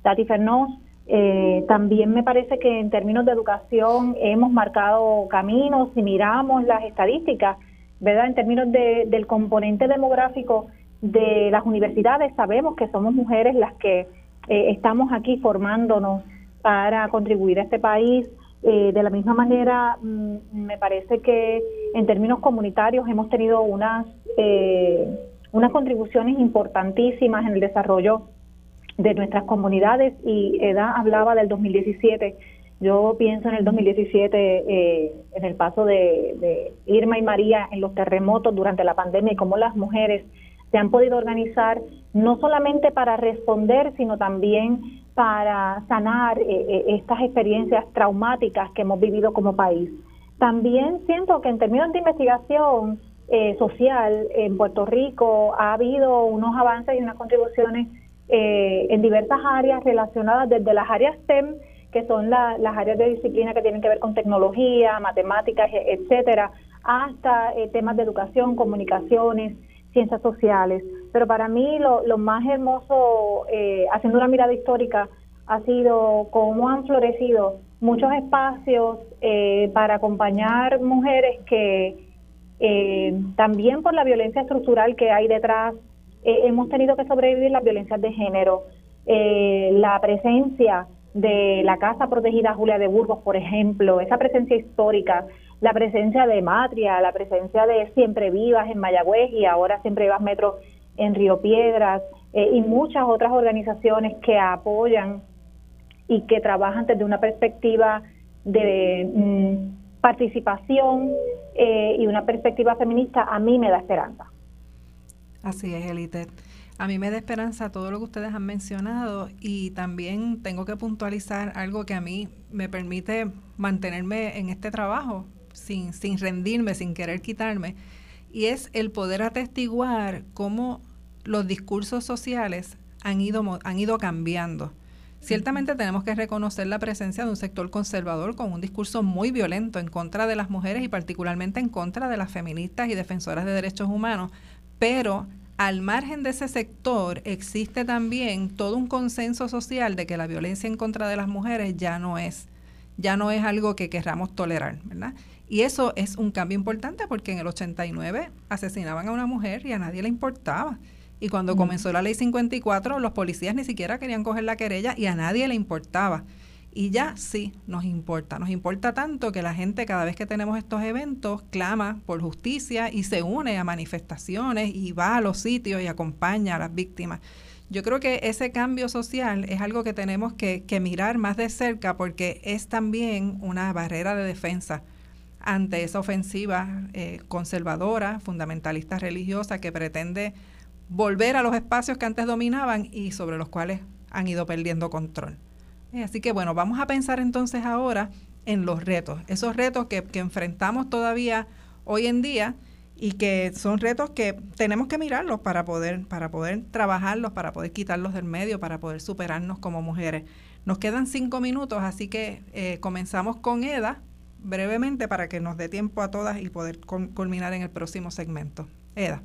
Tati Fernós, eh, también me parece que en términos de educación hemos marcado caminos, si miramos las estadísticas, ¿verdad? En términos de, del componente demográfico de las universidades, sabemos que somos mujeres las que eh, estamos aquí formándonos para contribuir a este país. Eh, de la misma manera, mm, me parece que en términos comunitarios hemos tenido unas, eh, unas contribuciones importantísimas en el desarrollo de nuestras comunidades y Eda hablaba del 2017. Yo pienso en el 2017, eh, en el paso de, de, Irma y María en los terremotos durante la pandemia y cómo las mujeres se han podido organizar no solamente para responder, sino también para sanar eh, eh, estas experiencias traumáticas que hemos vivido como país. También siento que en términos de investigación eh, social en Puerto Rico ha habido unos avances y unas contribuciones eh, en diversas áreas relacionadas desde las áreas STEM, que son la, las áreas de disciplina que tienen que ver con tecnología, matemáticas, e, etcétera, hasta eh, temas de educación, comunicaciones, ciencias sociales. Pero para mí lo, lo más hermoso, eh, haciendo una mirada histórica, ha sido cómo han florecido muchos espacios eh, para acompañar mujeres que eh, también por la violencia estructural que hay detrás eh, hemos tenido que sobrevivir las violencias de género, eh, la presencia de la Casa Protegida Julia de Burgos, por ejemplo, esa presencia histórica, la presencia de Matria, la presencia de Siempre Vivas en Mayagüez y ahora Siempre Vivas Metro en Río Piedras eh, y muchas otras organizaciones que apoyan y que trabajan desde una perspectiva de mm, participación eh, y una perspectiva feminista, a mí me da esperanza. Así es, Elite. A mí me da esperanza todo lo que ustedes han mencionado y también tengo que puntualizar algo que a mí me permite mantenerme en este trabajo sin, sin rendirme, sin querer quitarme, y es el poder atestiguar cómo los discursos sociales han ido, han ido cambiando. Ciertamente tenemos que reconocer la presencia de un sector conservador con un discurso muy violento en contra de las mujeres y particularmente en contra de las feministas y defensoras de derechos humanos, pero al margen de ese sector existe también todo un consenso social de que la violencia en contra de las mujeres ya no es ya no es algo que querramos tolerar, ¿verdad? Y eso es un cambio importante porque en el 89 asesinaban a una mujer y a nadie le importaba. Y cuando comenzó la ley 54, los policías ni siquiera querían coger la querella y a nadie le importaba. Y ya sí nos importa. Nos importa tanto que la gente cada vez que tenemos estos eventos clama por justicia y se une a manifestaciones y va a los sitios y acompaña a las víctimas. Yo creo que ese cambio social es algo que tenemos que, que mirar más de cerca porque es también una barrera de defensa ante esa ofensiva eh, conservadora, fundamentalista religiosa que pretende volver a los espacios que antes dominaban y sobre los cuales han ido perdiendo control. Eh, Así que bueno, vamos a pensar entonces ahora en los retos, esos retos que, que enfrentamos todavía hoy en día y que son retos que tenemos que mirarlos para poder, para poder trabajarlos, para poder quitarlos del medio, para poder superarnos como mujeres. Nos quedan cinco minutos, así que eh, comenzamos con Eda brevemente para que nos dé tiempo a todas y poder cul- culminar en el próximo segmento. Eda.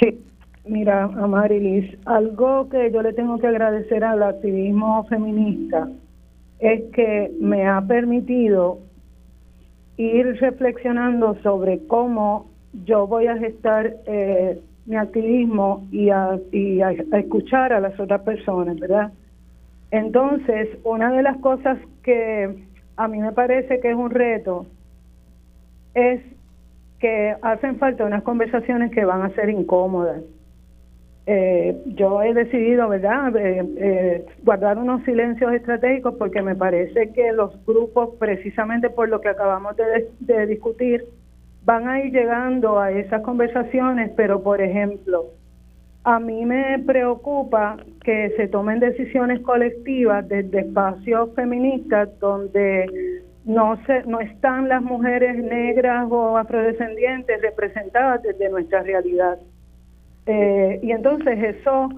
Sí, Mira, Amarilis, algo que yo le tengo que agradecer al activismo feminista es que me ha permitido ir reflexionando sobre cómo yo voy a gestar eh, mi activismo y, a, y a, a escuchar a las otras personas, ¿verdad? Entonces, una de las cosas que a mí me parece que es un reto es que hacen falta unas conversaciones que van a ser incómodas. Eh, yo he decidido, ¿verdad?, eh, eh, guardar unos silencios estratégicos porque me parece que los grupos, precisamente por lo que acabamos de, de discutir, van a ir llegando a esas conversaciones, pero por ejemplo, a mí me preocupa que se tomen decisiones colectivas desde espacios feministas donde no se no están las mujeres negras o afrodescendientes representadas desde nuestra realidad. Eh, y entonces eso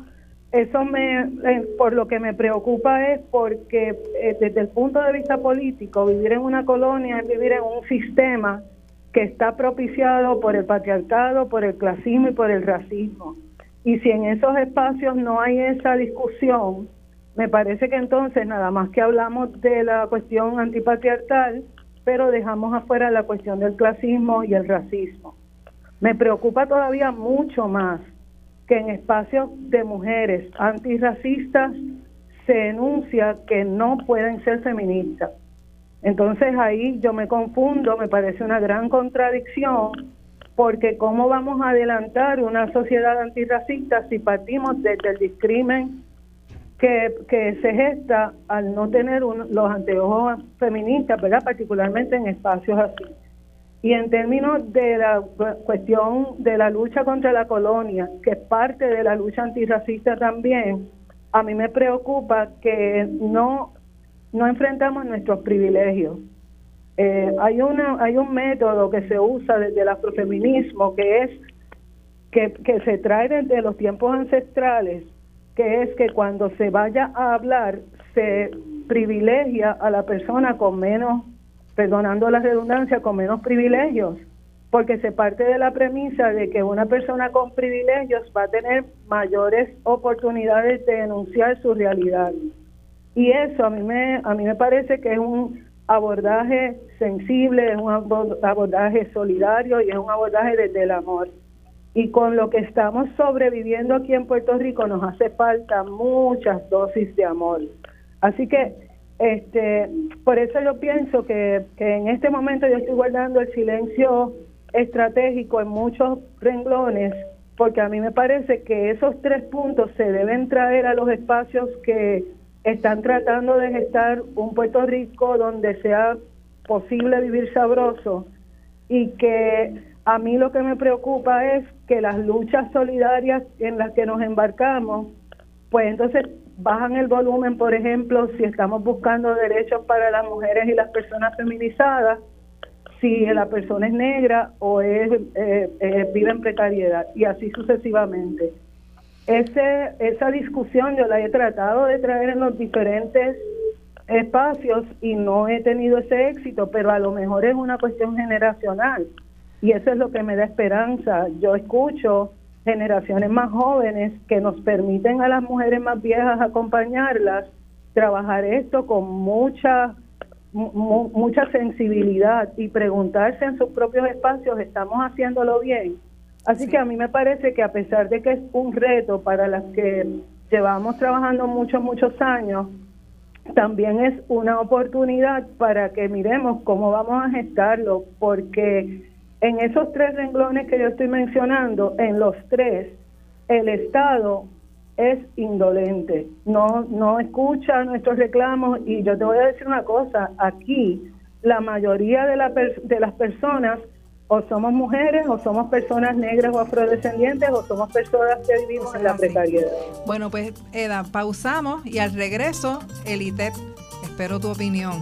eso me eh, por lo que me preocupa es porque eh, desde el punto de vista político vivir en una colonia es vivir en un sistema que está propiciado por el patriarcado, por el clasismo y por el racismo. Y si en esos espacios no hay esa discusión, me parece que entonces nada más que hablamos de la cuestión antipatriarcal, pero dejamos afuera la cuestión del clasismo y el racismo. Me preocupa todavía mucho más que en espacios de mujeres antirracistas se enuncia que no pueden ser feministas. Entonces ahí yo me confundo, me parece una gran contradicción, porque ¿cómo vamos a adelantar una sociedad antirracista si partimos desde el discrimen que, se gesta al no tener un- los anteojos feministas, ¿verdad? Particularmente en espacios así. Y en términos de la cu- cuestión de la lucha contra la colonia, que es parte de la lucha antirracista también, a mí me preocupa que no, no enfrentamos nuestros privilegios. Eh, hay, una, hay un método que se usa desde el afrofeminismo que es que, que se trae desde los tiempos ancestrales, que es que cuando se vaya a hablar se privilegia a la persona con menos, perdonando la redundancia, con menos privilegios, porque se parte de la premisa de que una persona con privilegios va a tener mayores oportunidades de denunciar su realidad. Y eso a mí me, a mí me parece que es un abordaje sensible, es un abo- abordaje solidario y es un abordaje desde el amor. Y con lo que estamos sobreviviendo aquí en Puerto Rico nos hace falta muchas dosis de amor. Así que, este, por eso yo pienso que, que en este momento yo estoy guardando el silencio estratégico en muchos renglones, porque a mí me parece que esos tres puntos se deben traer a los espacios que están tratando de gestar un Puerto Rico donde sea posible vivir sabroso y que a mí lo que me preocupa es que las luchas solidarias en las que nos embarcamos, pues entonces bajan el volumen, por ejemplo, si estamos buscando derechos para las mujeres y las personas feminizadas, si la persona es negra o es, eh, eh, vive en precariedad y así sucesivamente. Ese, esa discusión yo la he tratado de traer en los diferentes espacios y no he tenido ese éxito, pero a lo mejor es una cuestión generacional y eso es lo que me da esperanza. Yo escucho generaciones más jóvenes que nos permiten a las mujeres más viejas acompañarlas, trabajar esto con mucha mu- mu- mucha sensibilidad y preguntarse en sus propios espacios, ¿estamos haciéndolo bien? Así que a mí me parece que a pesar de que es un reto para las que llevamos trabajando muchos, muchos años, también es una oportunidad para que miremos cómo vamos a gestarlo, porque en esos tres renglones que yo estoy mencionando, en los tres, el Estado es indolente, no, no escucha nuestros reclamos y yo te voy a decir una cosa, aquí la mayoría de, la de las personas o somos mujeres o somos personas negras o afrodescendientes o somos personas que vivimos en la precariedad. Bueno, pues Eda, pausamos y al regreso, Elitet, espero tu opinión.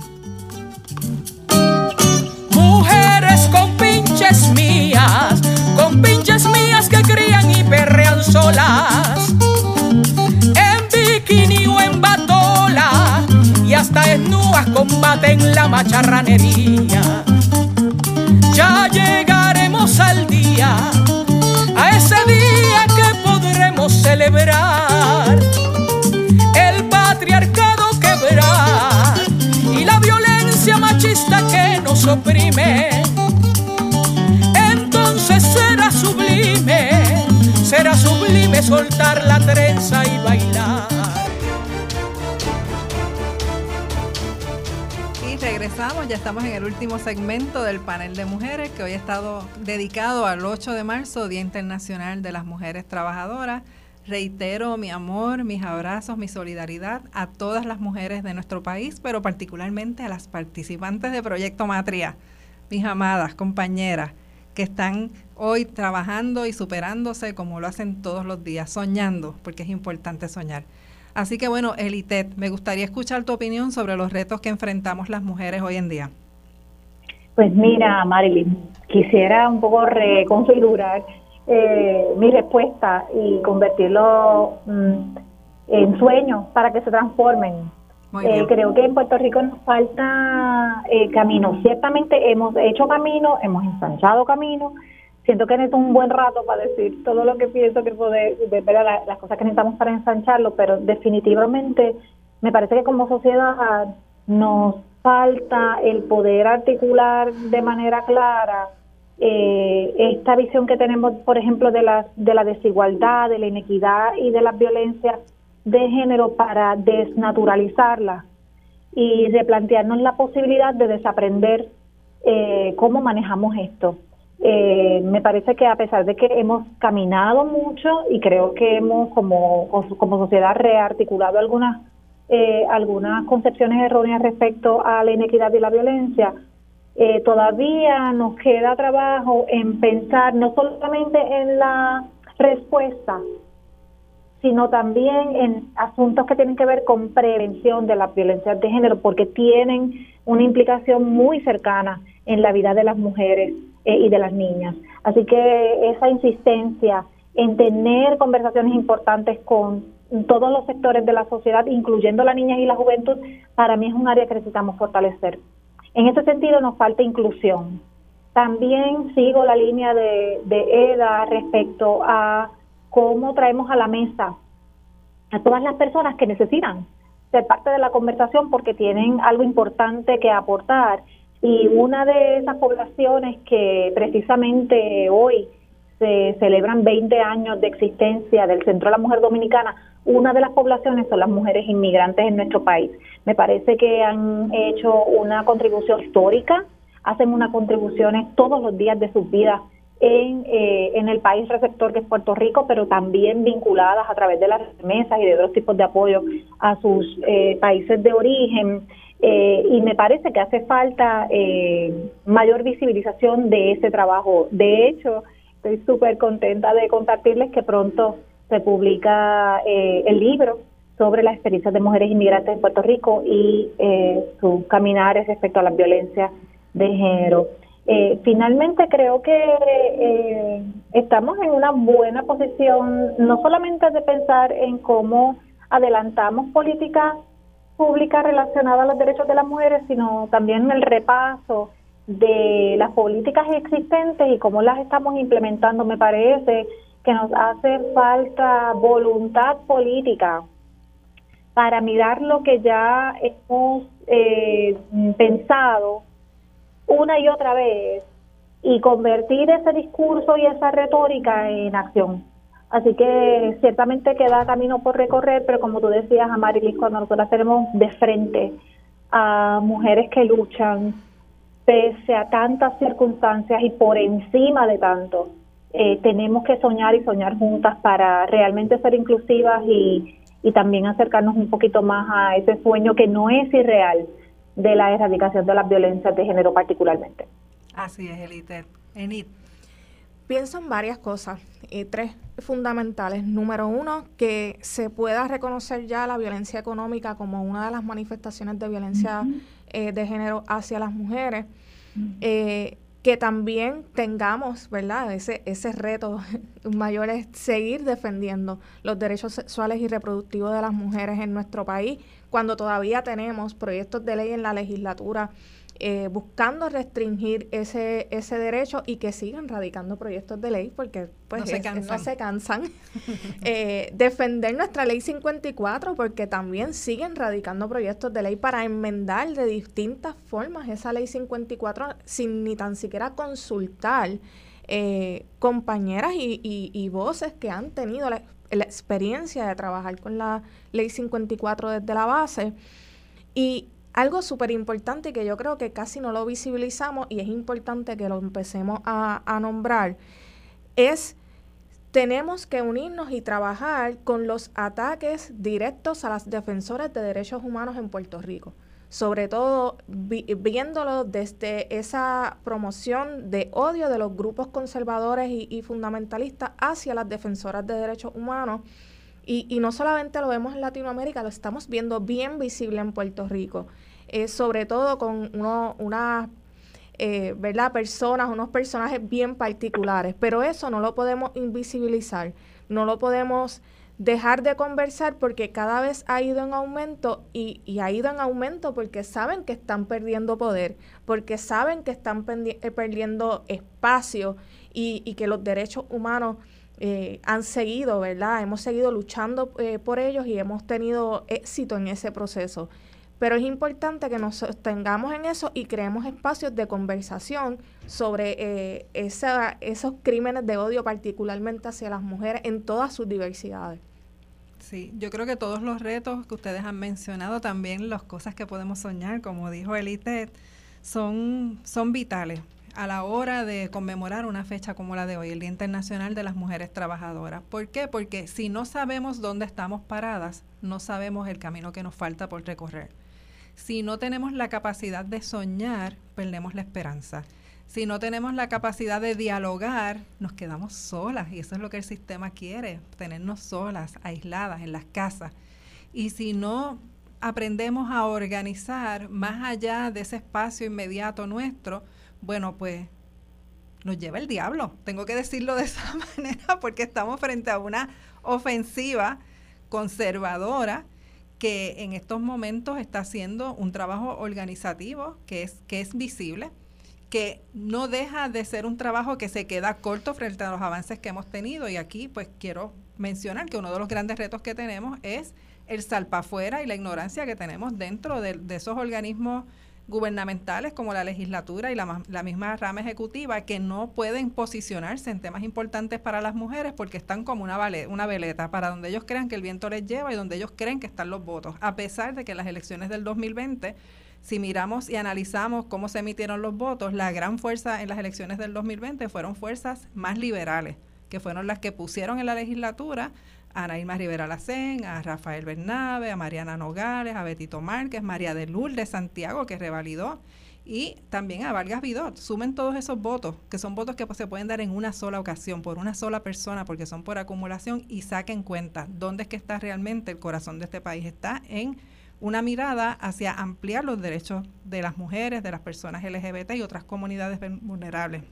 Pinches mías, con pinches mías que crían y perrean solas. En bikini o en batola y hasta desnudas combaten la macharranería. Ya llegaremos al día, a ese día que podremos quebrar, el patriarcado quebrar y la violencia machista que nos oprime. Será sublime soltar la trenza y bailar. Y regresamos, ya estamos en el último segmento del panel de mujeres que hoy ha estado dedicado al 8 de marzo, Día Internacional de las Mujeres Trabajadoras. Reitero mi amor, mis abrazos, mi solidaridad a todas las mujeres de nuestro país, pero particularmente a las participantes de Proyecto Matria, mis amadas compañeras que están hoy trabajando y superándose como lo hacen todos los días, soñando, porque es importante soñar. Así que bueno, Elitet, me gustaría escuchar tu opinión sobre los retos que enfrentamos las mujeres hoy en día. Pues mira, Marilyn, quisiera un poco reconfigurar eh, mi respuesta y convertirlo mm, en sueños para que se transformen. Eh, creo que en Puerto Rico nos falta eh, camino. Ciertamente hemos hecho camino, hemos ensanchado camino. Siento que necesito un buen rato para decir todo lo que pienso que poder, de, ver la- las cosas que necesitamos para ensancharlo, pero definitivamente me parece que como sociedad nos falta el poder articular de manera clara eh, esta visión que tenemos, por ejemplo, de la, de la desigualdad, de la inequidad y de las violencias de género para desnaturalizarla y replantearnos la posibilidad de desaprender eh, cómo manejamos esto. Eh, me parece que a pesar de que hemos caminado mucho y creo que hemos como, como sociedad rearticulado algunas eh, algunas concepciones erróneas respecto a la inequidad y la violencia, eh, todavía nos queda trabajo en pensar no solamente en la respuesta, sino también en asuntos que tienen que ver con prevención de las violencias de género, porque tienen una implicación muy cercana en la vida de las mujeres eh, y de las niñas. Así que esa insistencia en tener conversaciones importantes con todos los sectores de la sociedad, incluyendo las niñas y la juventud, para mí es un área que necesitamos fortalecer. En ese sentido nos falta inclusión. También sigo la línea de EDA respecto a cómo traemos a la mesa a todas las personas que necesitan ser parte de la conversación porque tienen algo importante que aportar. Y una de esas poblaciones que precisamente hoy se celebran 20 años de existencia del Centro de la Mujer Dominicana, una de las poblaciones son las mujeres inmigrantes en nuestro país. Me parece que han hecho una contribución histórica, hacen unas contribuciones todos los días de sus vidas en, eh, en el país receptor que es Puerto Rico, pero también vinculadas a través de las remesas y de otros tipos de apoyo a sus eh, países de origen. Eh, y me parece que hace falta eh, mayor visibilización de ese trabajo. De hecho, estoy súper contenta de compartirles que pronto se publica eh, el libro sobre las experiencias de mujeres inmigrantes en Puerto Rico y eh, sus caminares respecto a las violencias de género. Eh, finalmente creo que eh, estamos en una buena posición, no solamente de pensar en cómo adelantamos políticas públicas relacionadas a los derechos de las mujeres, sino también en el repaso de las políticas existentes y cómo las estamos implementando. Me parece que nos hace falta voluntad política para mirar lo que ya hemos eh, pensado una y otra vez y convertir ese discurso y esa retórica en acción. Así que ciertamente queda camino por recorrer, pero como tú decías, Amarilis, cuando nosotros tenemos de frente a mujeres que luchan pese a tantas circunstancias y por encima de tanto, eh, tenemos que soñar y soñar juntas para realmente ser inclusivas y, y también acercarnos un poquito más a ese sueño que no es irreal de la erradicación de las violencias de género particularmente. Así es, Elite. Enid. Pienso en varias cosas, y tres fundamentales. Número uno, que se pueda reconocer ya la violencia económica como una de las manifestaciones de violencia eh, de género hacia las mujeres. Eh, que también tengamos, ¿verdad? Ese, ese reto mayor es seguir defendiendo los derechos sexuales y reproductivos de las mujeres en nuestro país cuando todavía tenemos proyectos de ley en la legislatura eh, buscando restringir ese, ese derecho y que sigan radicando proyectos de ley porque pues No se es- cansan. no se cansan. Eh, defender nuestra ley 54 porque también siguen radicando proyectos de ley para enmendar de distintas formas esa ley 54 sin ni tan siquiera consultar eh, compañeras y, y- y voces que han tenido la, la experiencia de trabajar con la ley 54 desde la base. Y algo súper importante que yo creo que casi no lo visibilizamos y es importante que lo empecemos a, a nombrar es tenemos que unirnos y trabajar con los ataques directos a las defensoras de derechos humanos en Puerto Rico. Sobre todo vi- viéndolo desde esa promoción de odio de los grupos conservadores y, y fundamentalistas hacia las defensoras de derechos humanos. Y, y no solamente lo vemos en Latinoamérica, lo estamos viendo bien visible en Puerto Rico. Eh, sobre todo con uno, unas eh, ¿verdad? personas, unos personajes bien particulares, pero eso no lo podemos invisibilizar, no lo podemos dejar de conversar porque cada vez ha ido en aumento y, ha ido en aumento porque saben que están perdiendo poder, porque saben que están eh, perdiendo espacio y, y que los derechos humanos eh, han seguido, ¿verdad? Hemos seguido luchando eh, por ellos y hemos tenido éxito en ese proceso. Pero es importante que nos sostengamos en eso y creemos espacios de conversación sobre eh, esa- esos crímenes de odio, particularmente hacia las mujeres en todas sus diversidades. Sí, yo creo que todos los retos que ustedes han mencionado, también las cosas que podemos soñar, como dijo Elite, son, son vitales a la hora de conmemorar una fecha como la de hoy, el Día Internacional de las Mujeres Trabajadoras. ¿Por qué? Porque si no sabemos dónde estamos paradas, no sabemos el camino que nos falta por recorrer. Si no tenemos la capacidad de soñar, perdemos la esperanza. Si no tenemos la capacidad de dialogar, nos quedamos solas y eso es lo que el sistema quiere, tenernos solas, aisladas en las casas. Y si no aprendemos a organizar más allá de ese espacio inmediato nuestro, bueno, pues nos lleva el diablo. Tengo que decirlo de esa manera porque estamos frente a una ofensiva conservadora que en estos momentos está haciendo un trabajo organizativo que es, que es visible, que no deja de ser un trabajo que se queda corto frente a los avances que hemos tenido. Y aquí pues quiero mencionar que uno de los grandes retos que tenemos es el salpafuera y la ignorancia que tenemos dentro de, esos organismos gubernamentales como la legislatura y la, la misma rama ejecutiva que no pueden posicionarse en temas importantes para las mujeres porque están como una, vale- una veleta para donde ellos crean que el viento les lleva y donde ellos creen que están los votos, a pesar de que las elecciones del 2020 si miramos y analizamos cómo se emitieron los votos, la gran fuerza en las elecciones del 2020 fueron fuerzas más liberales, que fueron las que pusieron en la legislatura a Ana Irma Rivera Lacén, a Rafael Bernabe, a Mariana Nogales, a Betito Márquez, María de Lourdes Santiago, que revalidó, y también a Vargas Vidot. Sumen todos esos votos, que son votos que se pueden dar en una sola ocasión, por una sola persona, porque son por acumulación, y saquen cuenta dónde es que está realmente el corazón de este país. Está en una mirada hacia ampliar los derechos de las mujeres, de las personas LGBT y otras comunidades vulnerables.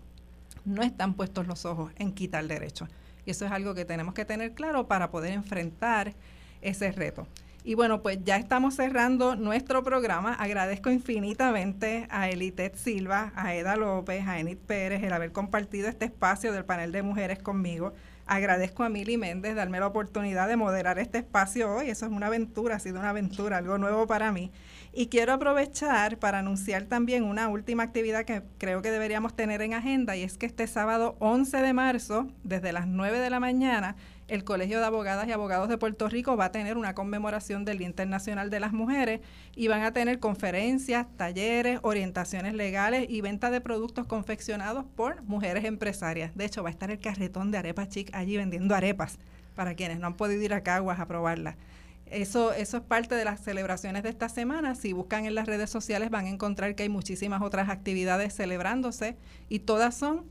No están puestos los ojos en quitar derechos. Y eso es algo que tenemos que tener claro para poder enfrentar ese reto. Y bueno, pues ya estamos cerrando nuestro programa. Agradezco infinitamente a Elitet Silva, a Eda López, a Enid Pérez el haber compartido este espacio del panel de mujeres conmigo. Agradezco a Mili Méndez darme la oportunidad de moderar este espacio hoy. Eso es una aventura, ha sido una aventura, algo nuevo para mí. Y quiero aprovechar para anunciar también una última actividad que creo que deberíamos tener en agenda y es que este sábado 11 de marzo, desde las 9 de la mañana, el Colegio de Abogadas y Abogados de Puerto Rico va a tener una conmemoración del Día Internacional de las Mujeres y van a tener conferencias, talleres, orientaciones legales y venta de productos confeccionados por mujeres empresarias. De hecho, va a estar el carretón de Arepa Chic allí vendiendo arepas para quienes no han podido ir a Caguas a probarlas. Eso, eso es parte de las celebraciones de esta semana. Si buscan en las redes sociales van a encontrar que hay muchísimas otras actividades celebrándose y todas son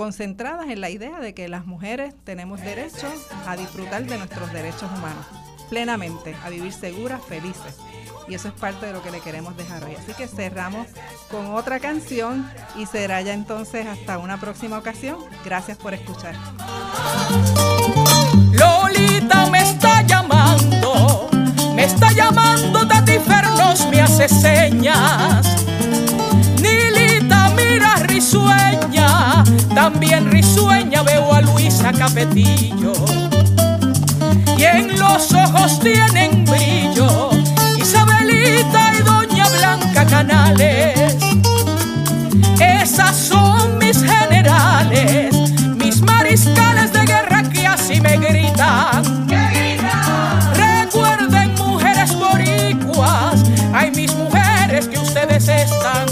concentradas en la idea de que las mujeres tenemos derecho a disfrutar de nuestros derechos humanos plenamente, a vivir seguras, felices. Y eso es parte de lo que le queremos dejar hoy. Así que cerramos con otra canción y será ya entonces hasta una próxima ocasión. Gracias por escuchar. Lolita me está llamando, me está llamando Tati Jennifer nos me hace señas. Risueña, también risueña veo a Luisa Capetillo. Y en los ojos tienen brillo Isabelita y Doña Blanca Canales. Esas son mis generales, mis mariscales de guerra que así me gritan. Recuerden mujeres boricuas, ay mis mujeres que ustedes están